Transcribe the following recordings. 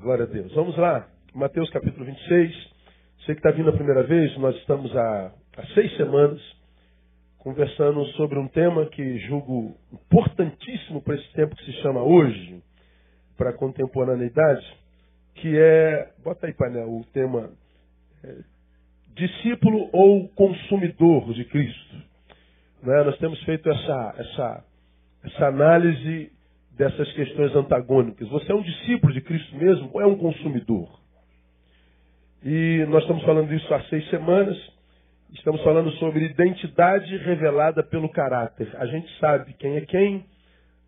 Glória a Deus. Vamos lá, Mateus capítulo 26. Você que está vindo a primeira vez, nós estamos há, há seis semanas conversando sobre um tema que julgo importantíssimo para esse tempo que se chama hoje, para a contemporaneidade, que é, bota aí painel, o tema é, discípulo ou consumidor de Cristo. Né? Nós temos feito essa, essa, essa análise dessas questões antagônicas. Você é um discípulo de Cristo mesmo ou é um consumidor? E nós estamos falando disso há seis semanas. Estamos falando sobre identidade revelada pelo caráter. A gente sabe quem é quem,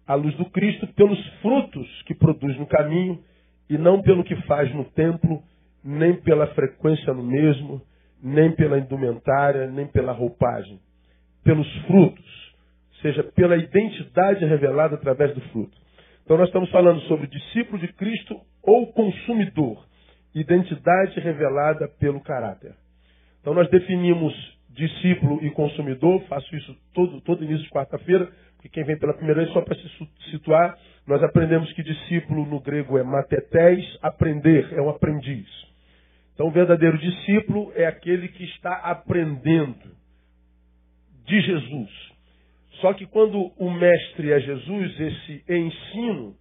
à luz do Cristo, pelos frutos que produz no caminho e não pelo que faz no templo, nem pela frequência no mesmo, nem pela indumentária, nem pela roupagem. Pelos frutos, seja, pela identidade revelada através do fruto. Então nós estamos falando sobre discípulo de Cristo ou consumidor. Identidade revelada pelo caráter. Então nós definimos discípulo e consumidor, faço isso todo, todo início de quarta-feira, porque quem vem pela primeira vez, só para se situar, nós aprendemos que discípulo no grego é matetés, aprender, é um aprendiz. Então o verdadeiro discípulo é aquele que está aprendendo de Jesus. Só que quando o mestre é Jesus, esse ensino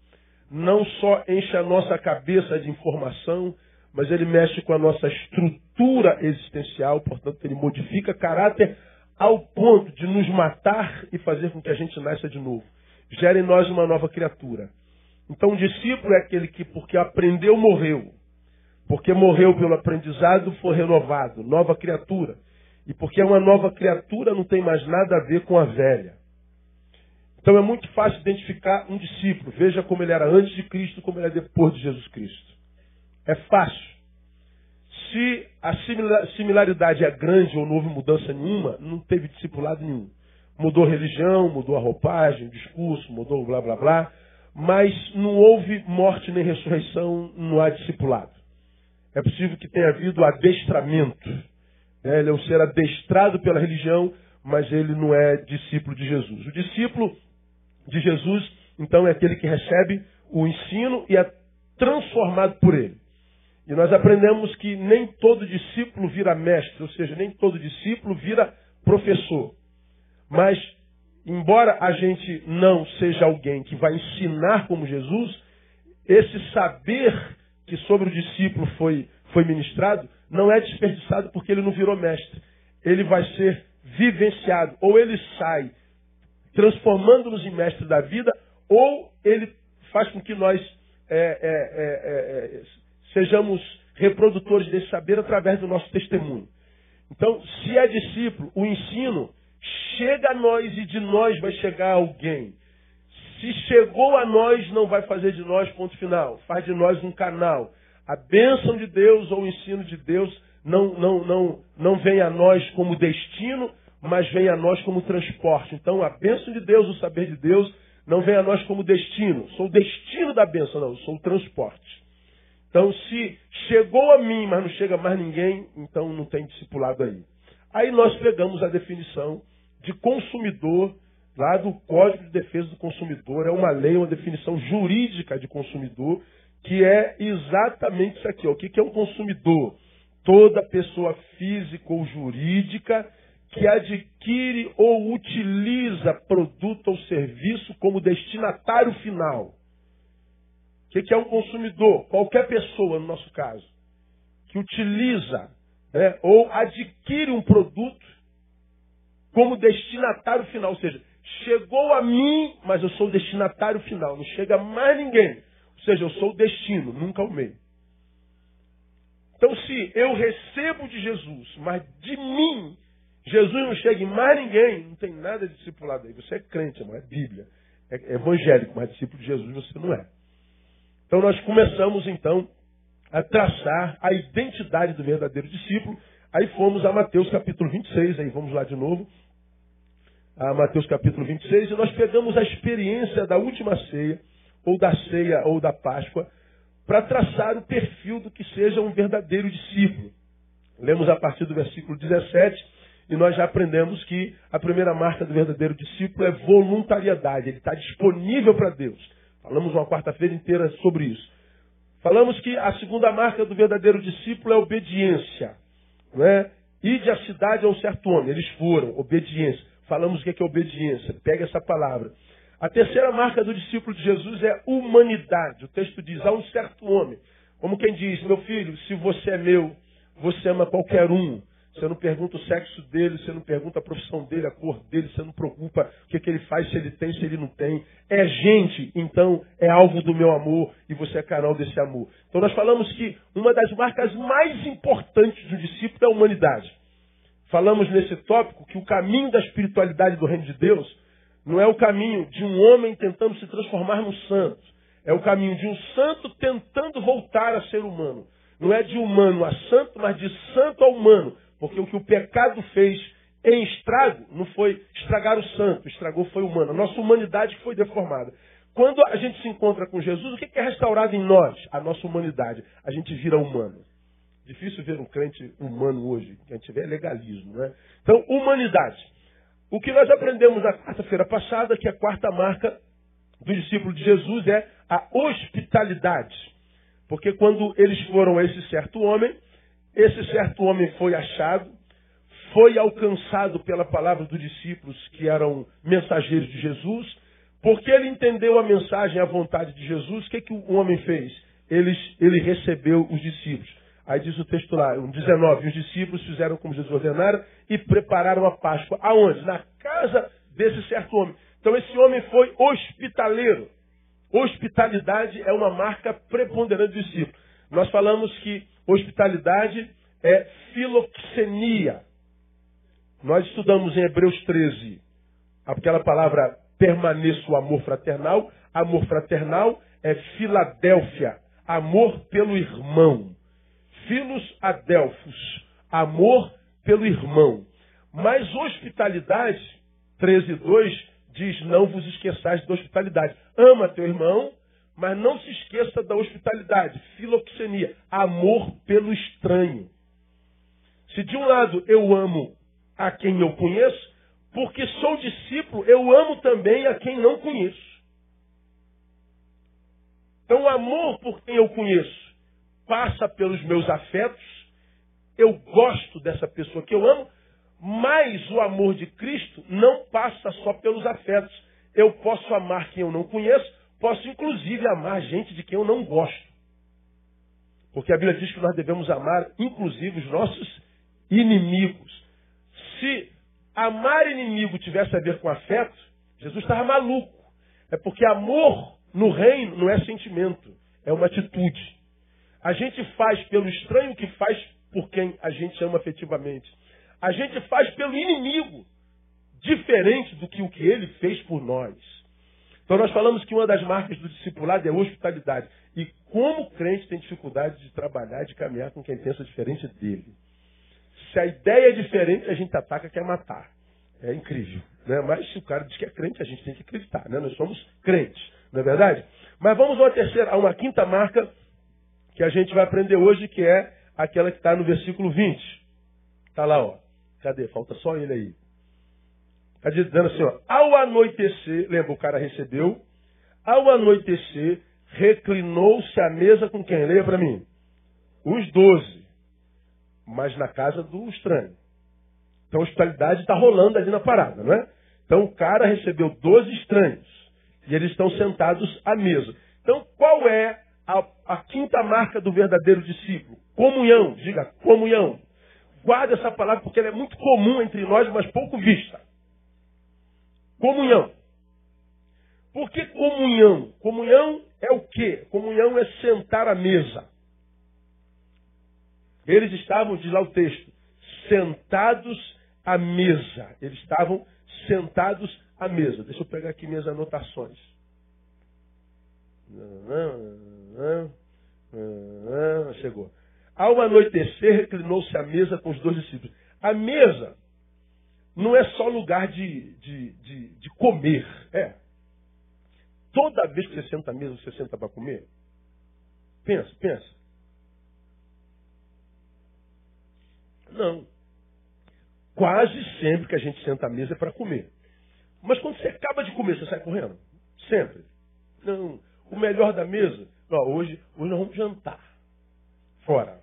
não só enche a nossa cabeça de informação, mas ele mexe com a nossa estrutura existencial, portanto, ele modifica caráter ao ponto de nos matar e fazer com que a gente nasça de novo. Gera em nós uma nova criatura. Então, o discípulo é aquele que, porque aprendeu, morreu. Porque morreu pelo aprendizado, foi renovado, nova criatura. E porque é uma nova criatura, não tem mais nada a ver com a velha. Então é muito fácil identificar um discípulo. Veja como ele era antes de Cristo, como ele é depois de Jesus Cristo. É fácil. Se a similaridade é grande ou não houve mudança nenhuma, não teve discipulado nenhum. Mudou religião, mudou a roupagem, o discurso, mudou blá blá blá, mas não houve morte nem ressurreição, não há discipulado. É possível que tenha havido adestramento. Né? Ele é um ser adestrado pela religião, mas ele não é discípulo de Jesus. O discípulo de Jesus, então, é aquele que recebe o ensino e é transformado por ele. E nós aprendemos que nem todo discípulo vira mestre, ou seja, nem todo discípulo vira professor. Mas, embora a gente não seja alguém que vai ensinar como Jesus, esse saber que sobre o discípulo foi, foi ministrado não é desperdiçado porque ele não virou mestre. Ele vai ser vivenciado. Ou ele sai transformando-nos em mestre da vida, ou ele faz com que nós é, é, é, é, sejamos reprodutores desse saber através do nosso testemunho. Então, se é discípulo, o ensino chega a nós e de nós vai chegar alguém. Se chegou a nós, não vai fazer de nós ponto final. Faz de nós um canal. A bênção de Deus ou o ensino de Deus não, não, não, não vem a nós como destino, mas vem a nós como transporte. Então, a bênção de Deus, o saber de Deus, não vem a nós como destino. Sou o destino da bênção, não, sou o transporte. Então, se chegou a mim, mas não chega mais ninguém, então não tem discipulado aí. Aí nós pegamos a definição de consumidor, lá do Código de Defesa do Consumidor. É uma lei, uma definição jurídica de consumidor, que é exatamente isso aqui. O que é um consumidor? Toda pessoa física ou jurídica que adquire ou utiliza produto ou serviço como destinatário final. O que é um consumidor? Qualquer pessoa, no nosso caso, que utiliza né, ou adquire um produto como destinatário final. Ou seja, chegou a mim, mas eu sou o destinatário final. Não chega mais ninguém. Ou seja, eu sou o destino, nunca o meio. Então, se eu recebo de Jesus, mas de mim Jesus não chega em mais ninguém, não tem nada de discipulado aí. Você é crente, não é Bíblia. É evangélico, mas discípulo de Jesus você não é. Então nós começamos então a traçar a identidade do verdadeiro discípulo. Aí fomos a Mateus capítulo 26, aí vamos lá de novo. A Mateus capítulo 26, e nós pegamos a experiência da última ceia, ou da ceia, ou da Páscoa, para traçar o perfil do que seja um verdadeiro discípulo. Lemos a partir do versículo 17 e nós já aprendemos que a primeira marca do verdadeiro discípulo é voluntariedade. Ele está disponível para Deus. Falamos uma quarta-feira inteira sobre isso. Falamos que a segunda marca do verdadeiro discípulo é obediência. Não é? Ide a cidade a um certo homem. Eles foram, obediência. Falamos o que é, que é obediência. Pega essa palavra. A terceira marca do discípulo de Jesus é humanidade. O texto diz, a um certo homem. Como quem diz, meu filho, se você é meu, você ama qualquer um. Você não pergunta o sexo dele, você não pergunta a profissão dele, a cor dele, você não preocupa o que, que ele faz, se ele tem, se ele não tem. É gente, então é alvo do meu amor e você é canal desse amor. Então nós falamos que uma das marcas mais importantes do discípulo é a humanidade. Falamos nesse tópico que o caminho da espiritualidade do reino de Deus não é o caminho de um homem tentando se transformar no santo. É o caminho de um santo tentando voltar a ser humano. Não é de humano a santo, mas de santo a humano. Porque o que o pecado fez em estrago não foi estragar o santo, estragou foi humano. A nossa humanidade foi deformada. Quando a gente se encontra com Jesus, o que é restaurado em nós? A nossa humanidade. A gente vira humano. Difícil ver um crente humano hoje. que a gente vê é legalismo, né? Então, humanidade. O que nós aprendemos na quarta-feira passada, que a quarta marca do discípulo de Jesus é a hospitalidade. Porque quando eles foram a esse certo homem, esse certo homem foi achado, foi alcançado pela palavra dos discípulos que eram mensageiros de Jesus, porque ele entendeu a mensagem, a vontade de Jesus, o que, que o homem fez? Ele, ele recebeu os discípulos. Aí diz o texto lá, 19, os discípulos fizeram como Jesus ordenara e prepararam a Páscoa. Aonde? Na casa desse certo homem. Então esse homem foi hospitaleiro. Hospitalidade é uma marca preponderante do discípulo. Nós falamos que hospitalidade é filoxenia. Nós estudamos em Hebreus 13 aquela palavra permaneça o amor fraternal. Amor fraternal é Filadélfia, amor pelo irmão. Filos adelfos, amor pelo irmão. Mas hospitalidade, 13.2, diz, não vos esqueçais da hospitalidade. Ama teu irmão, mas não se esqueça da hospitalidade, filoxenia, amor pelo estranho. Se de um lado eu amo a quem eu conheço, porque sou discípulo, eu amo também a quem não conheço. Então, o amor por quem eu conheço passa pelos meus afetos, eu gosto dessa pessoa que eu amo, mas o amor de Cristo não passa só pelos afetos. Eu posso amar quem eu não conheço, posso inclusive amar gente de quem eu não gosto. Porque a Bíblia diz que nós devemos amar, inclusive, os nossos inimigos. Se amar inimigo tivesse a ver com afeto, Jesus estava maluco. É porque amor no reino não é sentimento, é uma atitude. A gente faz pelo estranho que faz por quem a gente ama afetivamente. A gente faz pelo inimigo, diferente do que o que ele fez por nós. Então nós falamos que uma das marcas do discipulado é a hospitalidade. E como crente tem dificuldade de trabalhar, de caminhar com quem pensa diferente dele. Se a ideia é diferente, a gente ataca, quer matar. É incrível. Né? Mas se o cara diz que é crente, a gente tem que acreditar. Né? Nós somos crentes, não é verdade? Mas vamos a uma terceira, a uma quinta marca que a gente vai aprender hoje, que é aquela que está no versículo 20. Está lá, ó. Cadê? Falta só ele aí. Está dizendo assim, ó. Ao anoitecer, lembra, o cara recebeu. Ao anoitecer, reclinou-se à mesa com quem? Leia para mim. Os doze. Mas na casa do estranho. Então a hospitalidade está rolando ali na parada, não é? Então o cara recebeu doze estranhos. E eles estão sentados à mesa. Então qual é a, a quinta marca do verdadeiro discípulo? Comunhão. Diga comunhão. Guarda essa palavra porque ela é muito comum entre nós, mas pouco vista. Comunhão. Por que comunhão? Comunhão é o quê? Comunhão é sentar à mesa. Eles estavam, diz lá o texto, sentados à mesa. Eles estavam sentados à mesa. Deixa eu pegar aqui minhas anotações. Chegou. Ao anoitecer, reclinou-se à mesa com os dois discípulos. A mesa não é só lugar de, de, de, de comer. É. Toda vez que você senta à mesa, você senta para comer? Pensa, pensa. Não. Quase sempre que a gente senta à mesa é para comer. Mas quando você acaba de comer, você sai correndo? Sempre. Não. O melhor da mesa, Não, hoje, hoje nós vamos jantar. Fora.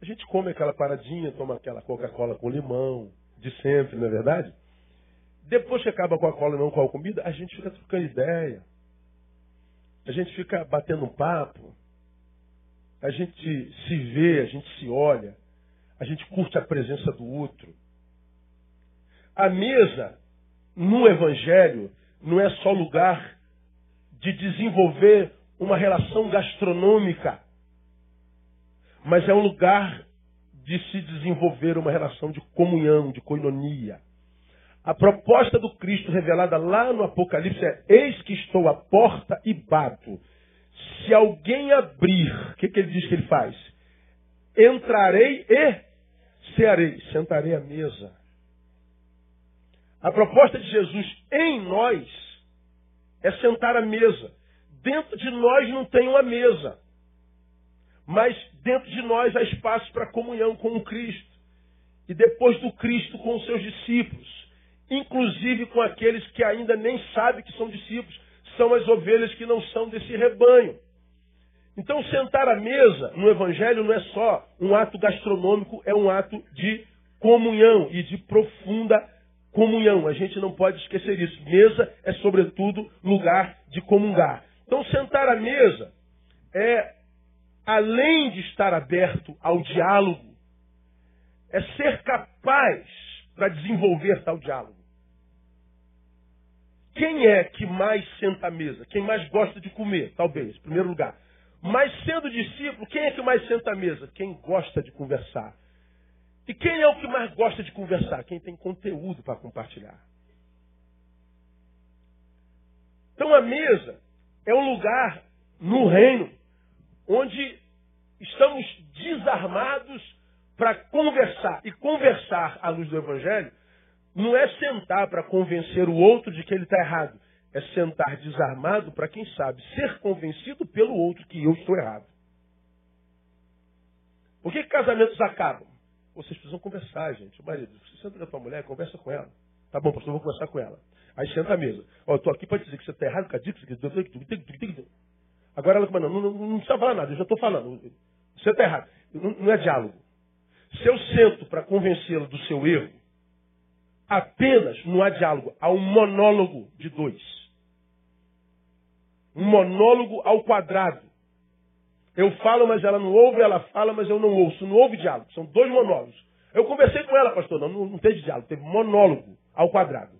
A gente come aquela paradinha, toma aquela Coca-Cola com limão, de sempre, não é verdade? Depois que acaba com a cola e não com a comida, a gente fica trocando ideia. A gente fica batendo um papo. A gente se vê, a gente se olha. A gente curte a presença do outro. A mesa, no Evangelho, não é só lugar de desenvolver uma relação gastronômica, mas é um lugar de se desenvolver uma relação de comunhão, de coinonia. A proposta do Cristo revelada lá no Apocalipse é: Eis que estou à porta e bato. Se alguém abrir, o que, que ele diz que ele faz? Entrarei e cearei, sentarei à mesa. A proposta de Jesus em nós é sentar à mesa. Dentro de nós não tem uma mesa, mas dentro de nós há espaço para comunhão com o Cristo. E depois do Cristo com os seus discípulos inclusive com aqueles que ainda nem sabem que são discípulos, são as ovelhas que não são desse rebanho. Então, sentar à mesa no Evangelho não é só um ato gastronômico, é um ato de comunhão e de profunda comunhão. A gente não pode esquecer isso. Mesa é, sobretudo, lugar de comungar. Então, sentar à mesa é, além de estar aberto ao diálogo, é ser capaz para desenvolver tal diálogo. Quem é que mais senta à mesa? Quem mais gosta de comer? Talvez, em primeiro lugar. Mas sendo discípulo, quem é que mais senta à mesa? Quem gosta de conversar. E quem é o que mais gosta de conversar? Quem tem conteúdo para compartilhar. Então a mesa é um lugar no reino onde estamos desarmados para conversar. E conversar à luz do Evangelho não é sentar para convencer o outro de que ele está errado. É sentar desarmado para quem sabe ser convencido pelo outro que eu estou errado. Por que, casamentos acabam? Vocês precisam conversar, gente. O marido, você senta com a tua mulher, conversa com ela. Tá bom, pastor, vou conversar com ela. Aí senta à mesa. Ó, eu estou aqui para dizer que você está errado com a dica. Agora ela não, não, não precisa falar nada, eu já estou falando. Você está errado. Não, não é diálogo. Se eu sento para convencê-la do seu erro, apenas não há diálogo, há um monólogo de dois. Um monólogo ao quadrado. Eu falo, mas ela não ouve, ela fala, mas eu não ouço. Não houve diálogo. São dois monólogos. Eu conversei com ela, pastor. Não, não teve diálogo, teve monólogo ao quadrado.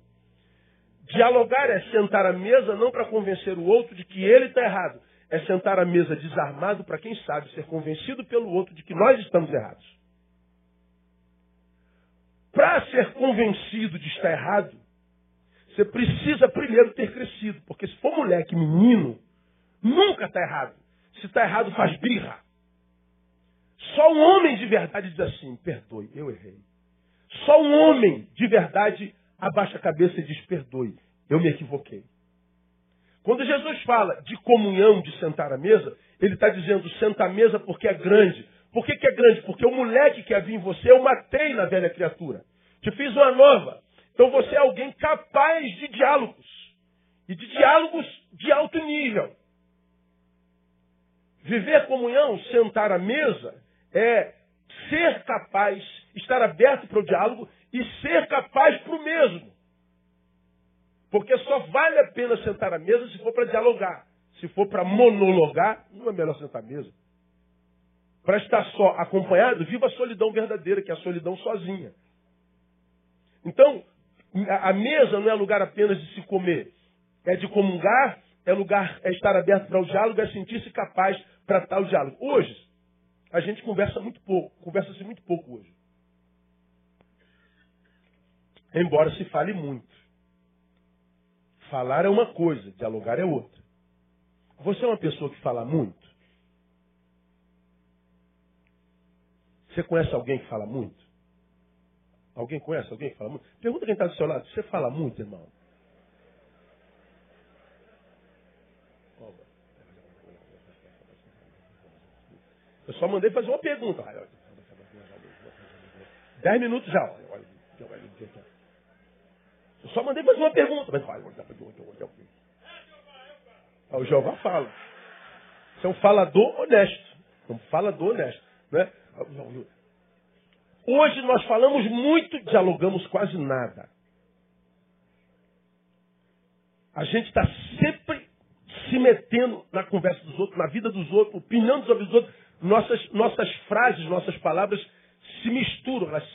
Dialogar é sentar à mesa não para convencer o outro de que ele está errado. É sentar à mesa desarmado para quem sabe ser convencido pelo outro de que nós estamos errados. Para ser convencido de estar errado, você precisa primeiro ter crescido. Porque se for moleque, menino, nunca está errado. Se está errado, faz birra. Só um homem de verdade diz assim: perdoe, eu errei. Só um homem de verdade abaixa a cabeça e diz: perdoe, eu me equivoquei. Quando Jesus fala de comunhão, de sentar à mesa, ele está dizendo: senta à mesa porque é grande, por que, que é grande? Porque o moleque que havia em você eu matei na velha criatura. Te fiz uma nova. Então você é alguém capaz de diálogos. E de diálogos de alto nível. Viver comunhão, sentar à mesa, é ser capaz, estar aberto para o diálogo e ser capaz para o mesmo. Porque só vale a pena sentar à mesa se for para dialogar. Se for para monologar, não é melhor sentar à mesa. Para estar só acompanhado, viva a solidão verdadeira, que é a solidão sozinha. Então, a mesa não é lugar apenas de se comer, é de comungar, é lugar, é estar aberto para o diálogo, é sentir-se capaz para tal diálogo. Hoje, a gente conversa muito pouco, conversa-se muito pouco hoje. Embora se fale muito. Falar é uma coisa, dialogar é outra. Você é uma pessoa que fala muito? Você conhece alguém que fala muito? Alguém conhece alguém que fala muito? Pergunta quem está do seu lado. Você fala muito, irmão? Eu só mandei fazer uma pergunta. Dez minutos já. Eu só mandei fazer uma pergunta. O Jeová fala. Você é um falador honesto. Um falador honesto. Né? Hoje nós falamos muito, dialogamos quase nada. A gente está sempre se metendo na conversa dos outros, na vida dos outros, opinando sobre os outros. Nossas, nossas frases, nossas palavras se misturam, elas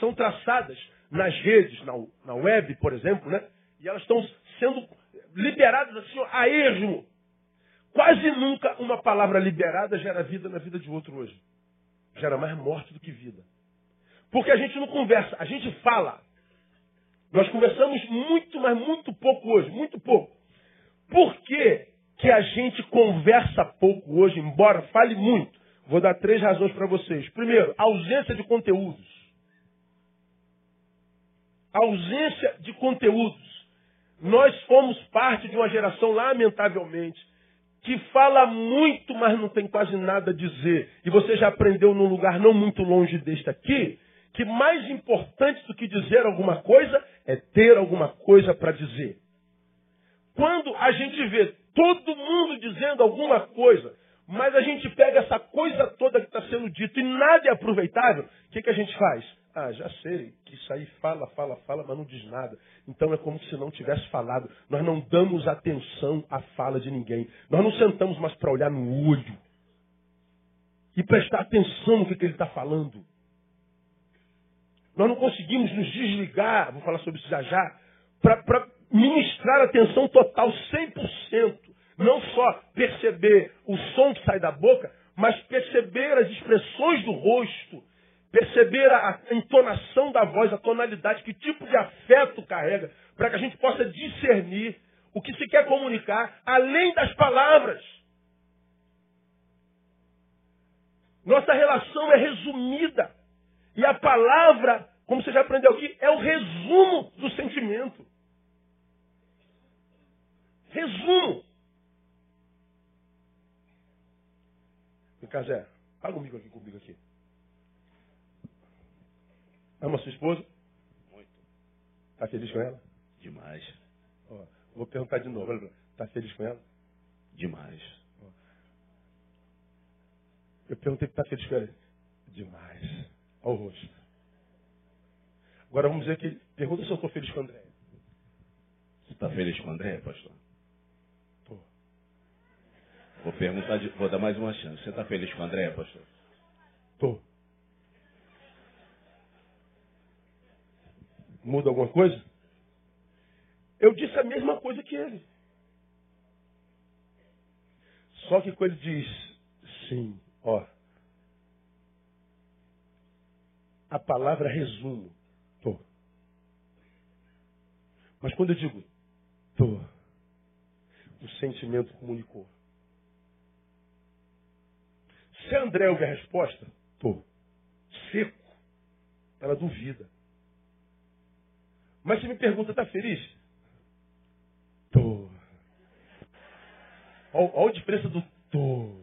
são traçadas nas redes, na, na web, por exemplo, né? E elas estão sendo liberadas assim a esmo. Quase nunca uma palavra liberada gera vida na vida de outro hoje. Gera mais morte do que vida. Porque a gente não conversa, a gente fala. Nós conversamos muito, mas muito pouco hoje, muito pouco. Por que, que a gente conversa pouco hoje, embora fale muito? Vou dar três razões para vocês. Primeiro, ausência de conteúdos. Ausência de conteúdos. Nós fomos parte de uma geração, lamentavelmente, que fala muito, mas não tem quase nada a dizer. E você já aprendeu num lugar não muito longe deste aqui, que mais importante do que dizer alguma coisa é ter alguma coisa para dizer. Quando a gente vê todo mundo dizendo alguma coisa, mas a gente pega essa coisa toda que está sendo dita e nada é aproveitável, o que, que a gente faz? Ah, já sei que isso aí fala, fala, fala, mas não diz nada. Então é como se não tivesse falado. Nós não damos atenção à fala de ninguém. Nós não sentamos mais para olhar no olho e prestar atenção no que, que ele está falando. Nós não conseguimos nos desligar, vou falar sobre isso já já, para ministrar atenção total, 100%. Não só perceber o som que sai da boca, mas perceber as expressões do rosto, perceber a entonação da voz, a tonalidade, que tipo de afeto carrega, para que a gente possa discernir o que se quer comunicar, além das palavras. Nossa relação é resumida. E a palavra, como você já aprendeu aqui, é o resumo do sentimento. Resumo. Vem cá, Zé. Paga comigo aqui, comigo aqui. Ama sua esposa? Muito. Está feliz com ela? Demais. Ó, vou perguntar de novo. Está feliz com ela? Demais. Ó. Eu perguntei está feliz com ela. Demais. Olha o rosto. Agora vamos dizer que pergunta se eu estou feliz com o André. Você está feliz com o André, pastor? Tô. Vou perguntar, de, vou dar mais uma chance. Você está feliz com o André, pastor? Tô. Muda alguma coisa? Eu disse a mesma coisa que ele. Só que quando ele diz sim, ó. A palavra resumo, tô. Mas quando eu digo tô, o sentimento comunicou. Se André ouve a resposta, tô. Seco. Ela duvida. Mas se me pergunta, está feliz? Tô. Olha, a diferença do tô.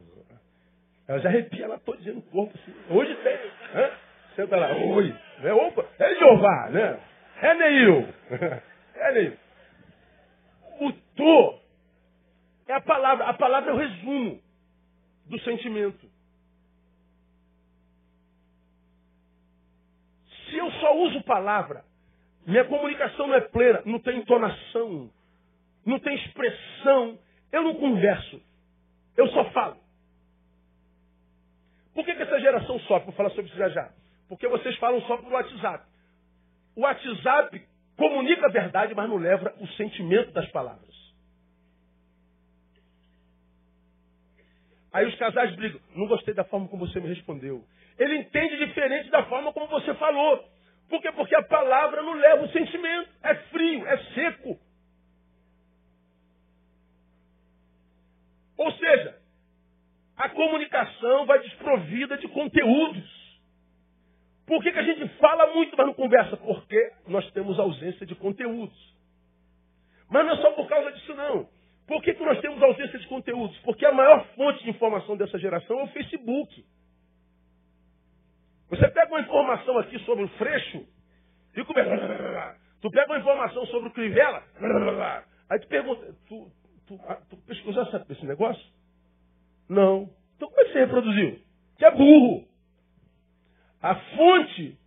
Ela já arrepia ela todinha no corpo. Assim. Hoje tem. Hã? Senta lá. Oi. Né? Opa. É Jeová, né? É Neil. É Neil. O tô é a palavra. A palavra é o resumo do sentimento. Se eu só uso palavra minha comunicação não é plena, não tem entonação, não tem expressão. Eu não converso, eu só falo. Por que, que essa geração sofre? Vou falar sobre isso já já. Porque vocês falam só por WhatsApp. O WhatsApp comunica a verdade, mas não leva o sentimento das palavras. Aí os casais brigam. Não gostei da forma como você me respondeu. Ele entende diferente da forma como você falou. Por quê? Porque a palavra não leva o sentimento. É frio, é seco. Ou seja, a comunicação vai desprovida de conteúdos. Por que, que a gente fala muito, mas não conversa? Porque nós temos ausência de conteúdos. Mas não é só por causa disso, não. Por que, que nós temos ausência de conteúdos? Porque a maior fonte de informação dessa geração é o Facebook. Você pega uma informação aqui sobre o Freixo e começa. Tu pega uma informação sobre o Crivella, aí tu pergunta, tu, tu, tu pesquisou esse negócio? Não. Então como é que você reproduziu? Que é burro. A fonte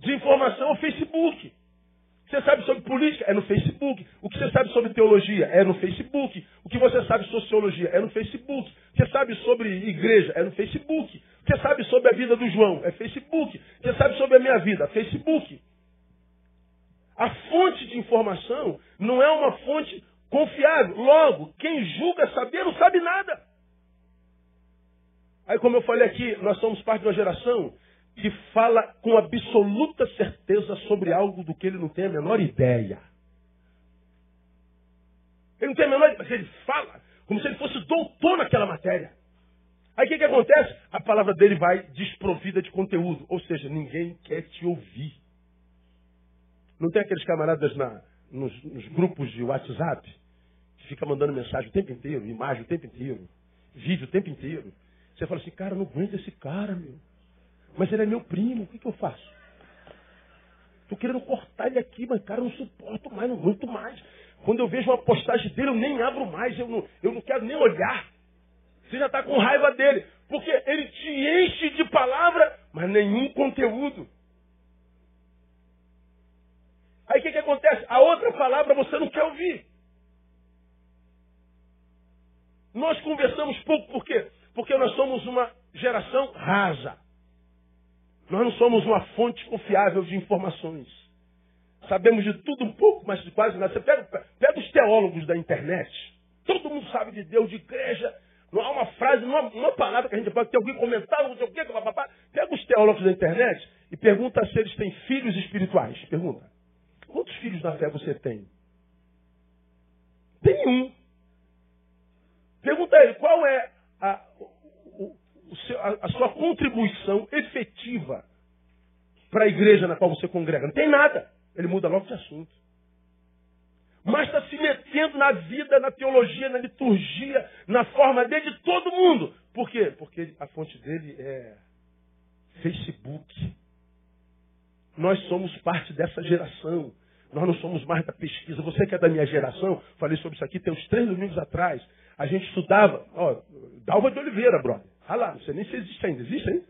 de informação é o Facebook. Você sabe sobre política? É no Facebook. O que você sabe sobre teologia? É no Facebook. O que você sabe sobre sociologia? É no Facebook. Você sabe sobre igreja? É no Facebook. Você sabe sobre a vida do João? É Facebook. Você sabe sobre a minha vida? Facebook. A fonte de informação não é uma fonte confiável. Logo, quem julga saber não sabe nada. Aí, como eu falei aqui, nós somos parte de uma geração que fala com absoluta certeza sobre algo do que ele não tem a menor ideia. Ele não tem a menor ideia, mas ele fala como se ele fosse doutor naquela matéria. Aí o que, que acontece? A palavra dele vai desprovida de conteúdo, ou seja, ninguém quer te ouvir. Não tem aqueles camaradas na, nos, nos grupos de WhatsApp que fica mandando mensagem o tempo inteiro, imagem o tempo inteiro, vídeo o tempo inteiro. Você fala assim, cara, não aguento esse cara, meu. Mas ele é meu primo, o que, que eu faço? Estou querendo cortar ele aqui, mas cara, eu não suporto mais, não aguento mais. Quando eu vejo uma postagem dele, eu nem abro mais, eu não, eu não quero nem olhar. Você já está com raiva dele, porque ele te enche de palavra, mas nenhum conteúdo. Aí o que, que acontece? A outra palavra você não quer ouvir. Nós conversamos pouco, por quê? Porque nós somos uma geração rasa. Nós não somos uma fonte confiável de informações. Sabemos de tudo um pouco, mas de quase nada. Você pega, pega os teólogos da internet. Todo mundo sabe de Deus, de igreja. Não há uma frase, não há uma palavra que a gente pode ter alguém comentar, não sei o quê, papapá. Pega os teólogos da internet e pergunta se eles têm filhos espirituais. Pergunta. Quantos filhos na fé você tem? Tem um. Pergunta a ele, qual é a, seu, a, a sua contribuição efetiva para a igreja na qual você congrega. Não tem nada. Ele muda logo de assunto. Mas está se metendo na vida, na teologia, na liturgia, na forma dele de todo mundo. Por quê? Porque a fonte dele é Facebook. Nós somos parte dessa geração. Nós não somos mais da pesquisa. Você que é da minha geração, falei sobre isso aqui tem uns três domingos atrás. A gente estudava, ó, Dalva de Oliveira, brother. Ah lá, não sei nem se existe ainda. Existe ainda?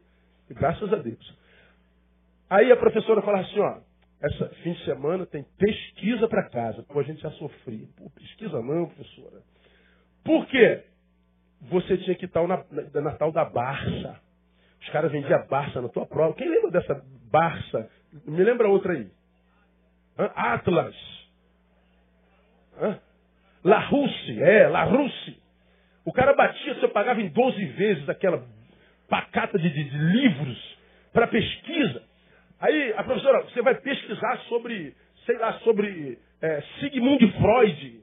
Graças a Deus. Aí a professora falava assim, ó, essa fim de semana tem pesquisa para casa. Pô, a gente já sofria. Pô, pesquisa não, professora. Por quê? Você tinha que estar na, na, na tal da Barça. Os caras vendiam Barça na tua prova. Quem lembra dessa Barça? Me lembra outra aí. Hã? Atlas. Hã? La Russe, é, La Russe. O cara batia, você pagava em 12 vezes aquela pacata de, de, de livros para pesquisa. Aí a professora, você vai pesquisar sobre, sei lá, sobre é, Sigmund Freud.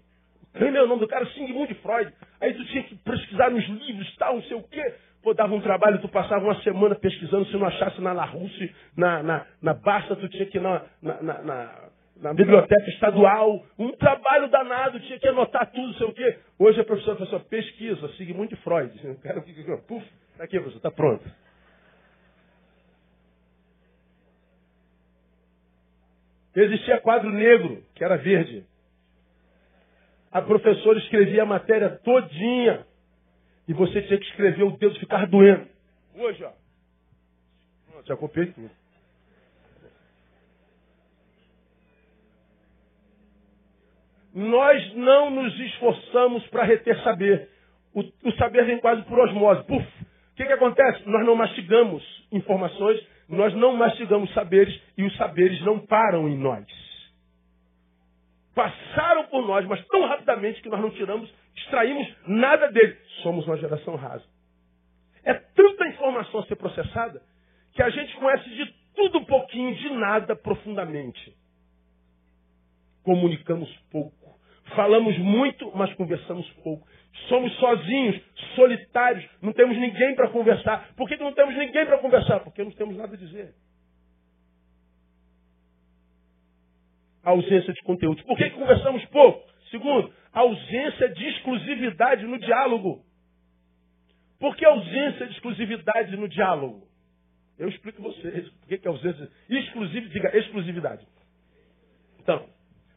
Lembra o nome do cara? Sigmund Freud. Aí tu tinha que pesquisar nos livros, tal, não sei o quê. Pô, dava um trabalho, tu passava uma semana pesquisando, se não achasse na La Russe, na, na, na Basta, tu tinha que ir na, na na biblioteca estadual, um trabalho danado, tinha que anotar tudo, sei o quê. Hoje a professora falou assim, pesquisa, Sigmund Freud. O cara fica, puf, tá aqui, professor, está pronto. Existia quadro negro, que era verde. A professora escrevia a matéria todinha. E você tinha que escrever o dedo ficar doendo. Hoje, ó. Já copiei tudo. Nós não nos esforçamos para reter saber. O, o, saber vem quase por osmose. Puf! O que, que acontece? Nós não mastigamos informações, nós não mastigamos saberes e os saberes não param em nós. Passaram por nós, mas tão rapidamente que nós não tiramos, extraímos nada dele. Somos uma geração rasa. É tanta informação a ser processada que a gente conhece de tudo um pouquinho, de nada profundamente. Comunicamos pouco. Falamos muito, mas conversamos pouco. Somos sozinhos, solitários, não temos ninguém para conversar. Por que não temos ninguém para conversar? Porque não temos nada a dizer. A ausência de conteúdo. Por que conversamos pouco? Segundo, ausência de exclusividade no diálogo. Por que ausência de exclusividade no diálogo? Eu explico vocês. Por que, que ausência? Exclusividade, diga exclusividade. Então,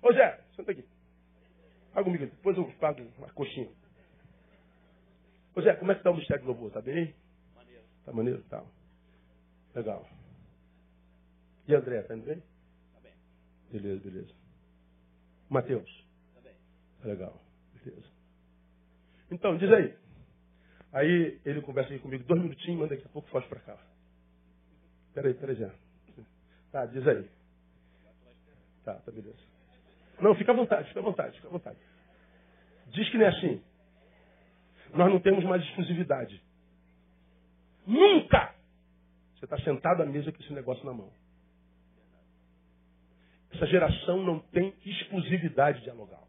ô Zé, senta aqui. Paga comigo, depois eu pago uma coxinha. Ô Zé, como é que está o mistério do louvor? Está bem? Maneiro. Está maneiro? Tá. Legal. E André, está indo bem? Está bem. Beleza, beleza. Mateus? Está bem. Tá legal. Beleza. Então, diz aí. Aí ele conversa aqui comigo dois minutinhos, mas daqui a pouco foge para cá. Peraí, peraí já. Tá, diz aí. Tá, tá beleza. Não, fica à vontade, fica à vontade, fica à vontade. Diz que não é assim. Nós não temos mais exclusividade. Nunca! Você está sentado à mesa com esse negócio na mão. Essa geração não tem exclusividade dialogal.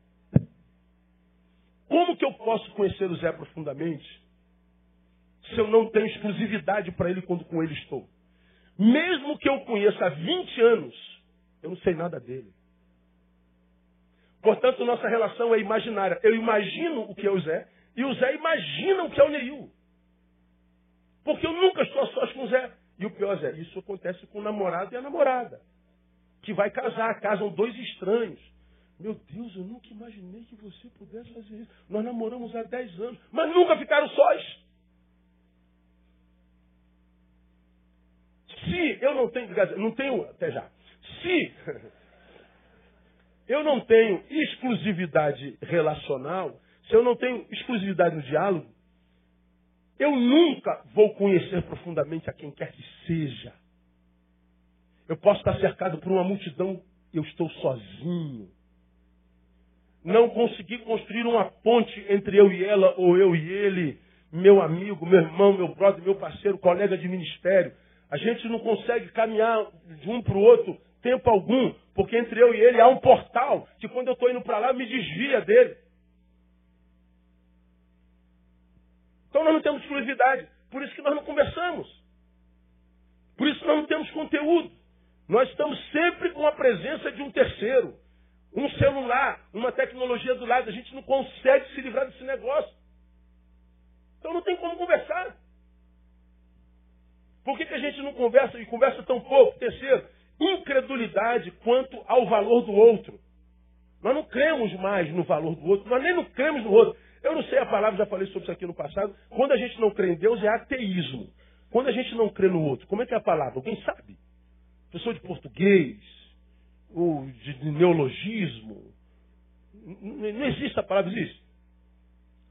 Como que eu posso conhecer o Zé profundamente se eu não tenho exclusividade para ele quando com ele estou? Mesmo que eu conheça há 20 anos, eu não sei nada dele. Portanto, nossa relação é imaginária. Eu imagino o que é o Zé e o Zé imagina o que é o Neil. Porque eu nunca estou a sós com o Zé. E o pior, Zé, isso acontece com o namorado e a namorada. Que vai casar, casam dois estranhos. Meu Deus, eu nunca imaginei que você pudesse fazer isso. Nós namoramos há 10 anos, mas nunca ficaram sós. Se eu não tenho, não tenho, até já. Se eu não tenho exclusividade relacional, se eu não tenho exclusividade no diálogo, eu nunca vou conhecer profundamente a quem quer que seja. Eu posso estar cercado por uma multidão, eu estou sozinho. Não consegui construir uma ponte entre eu e ela, ou eu e ele, meu amigo, meu irmão, meu brother, meu parceiro, colega de ministério. A gente não consegue caminhar de um para o outro tempo algum, porque entre eu e ele há um portal que quando eu estou indo para lá me desvia dele. Então nós não temos exclusividade, por isso que nós não conversamos. Por isso nós não temos conteúdo. Nós estamos sempre com a presença de um terceiro. Um celular, uma tecnologia do lado. A gente não consegue se livrar desse negócio. Então não tem como conversar. Por que, que a gente não conversa e conversa tão pouco? Terceiro, incredulidade quanto ao valor do outro. Nós não cremos mais no valor do outro, nós nem não cremos no outro. Eu não sei a palavra, já falei sobre isso aqui no passado. Quando a gente não crê em Deus é ateísmo. Quando a gente não crê no outro, como é que é a palavra? Alguém sabe? Pessoa de português, ou de neologismo. Não existe a palavra, existe.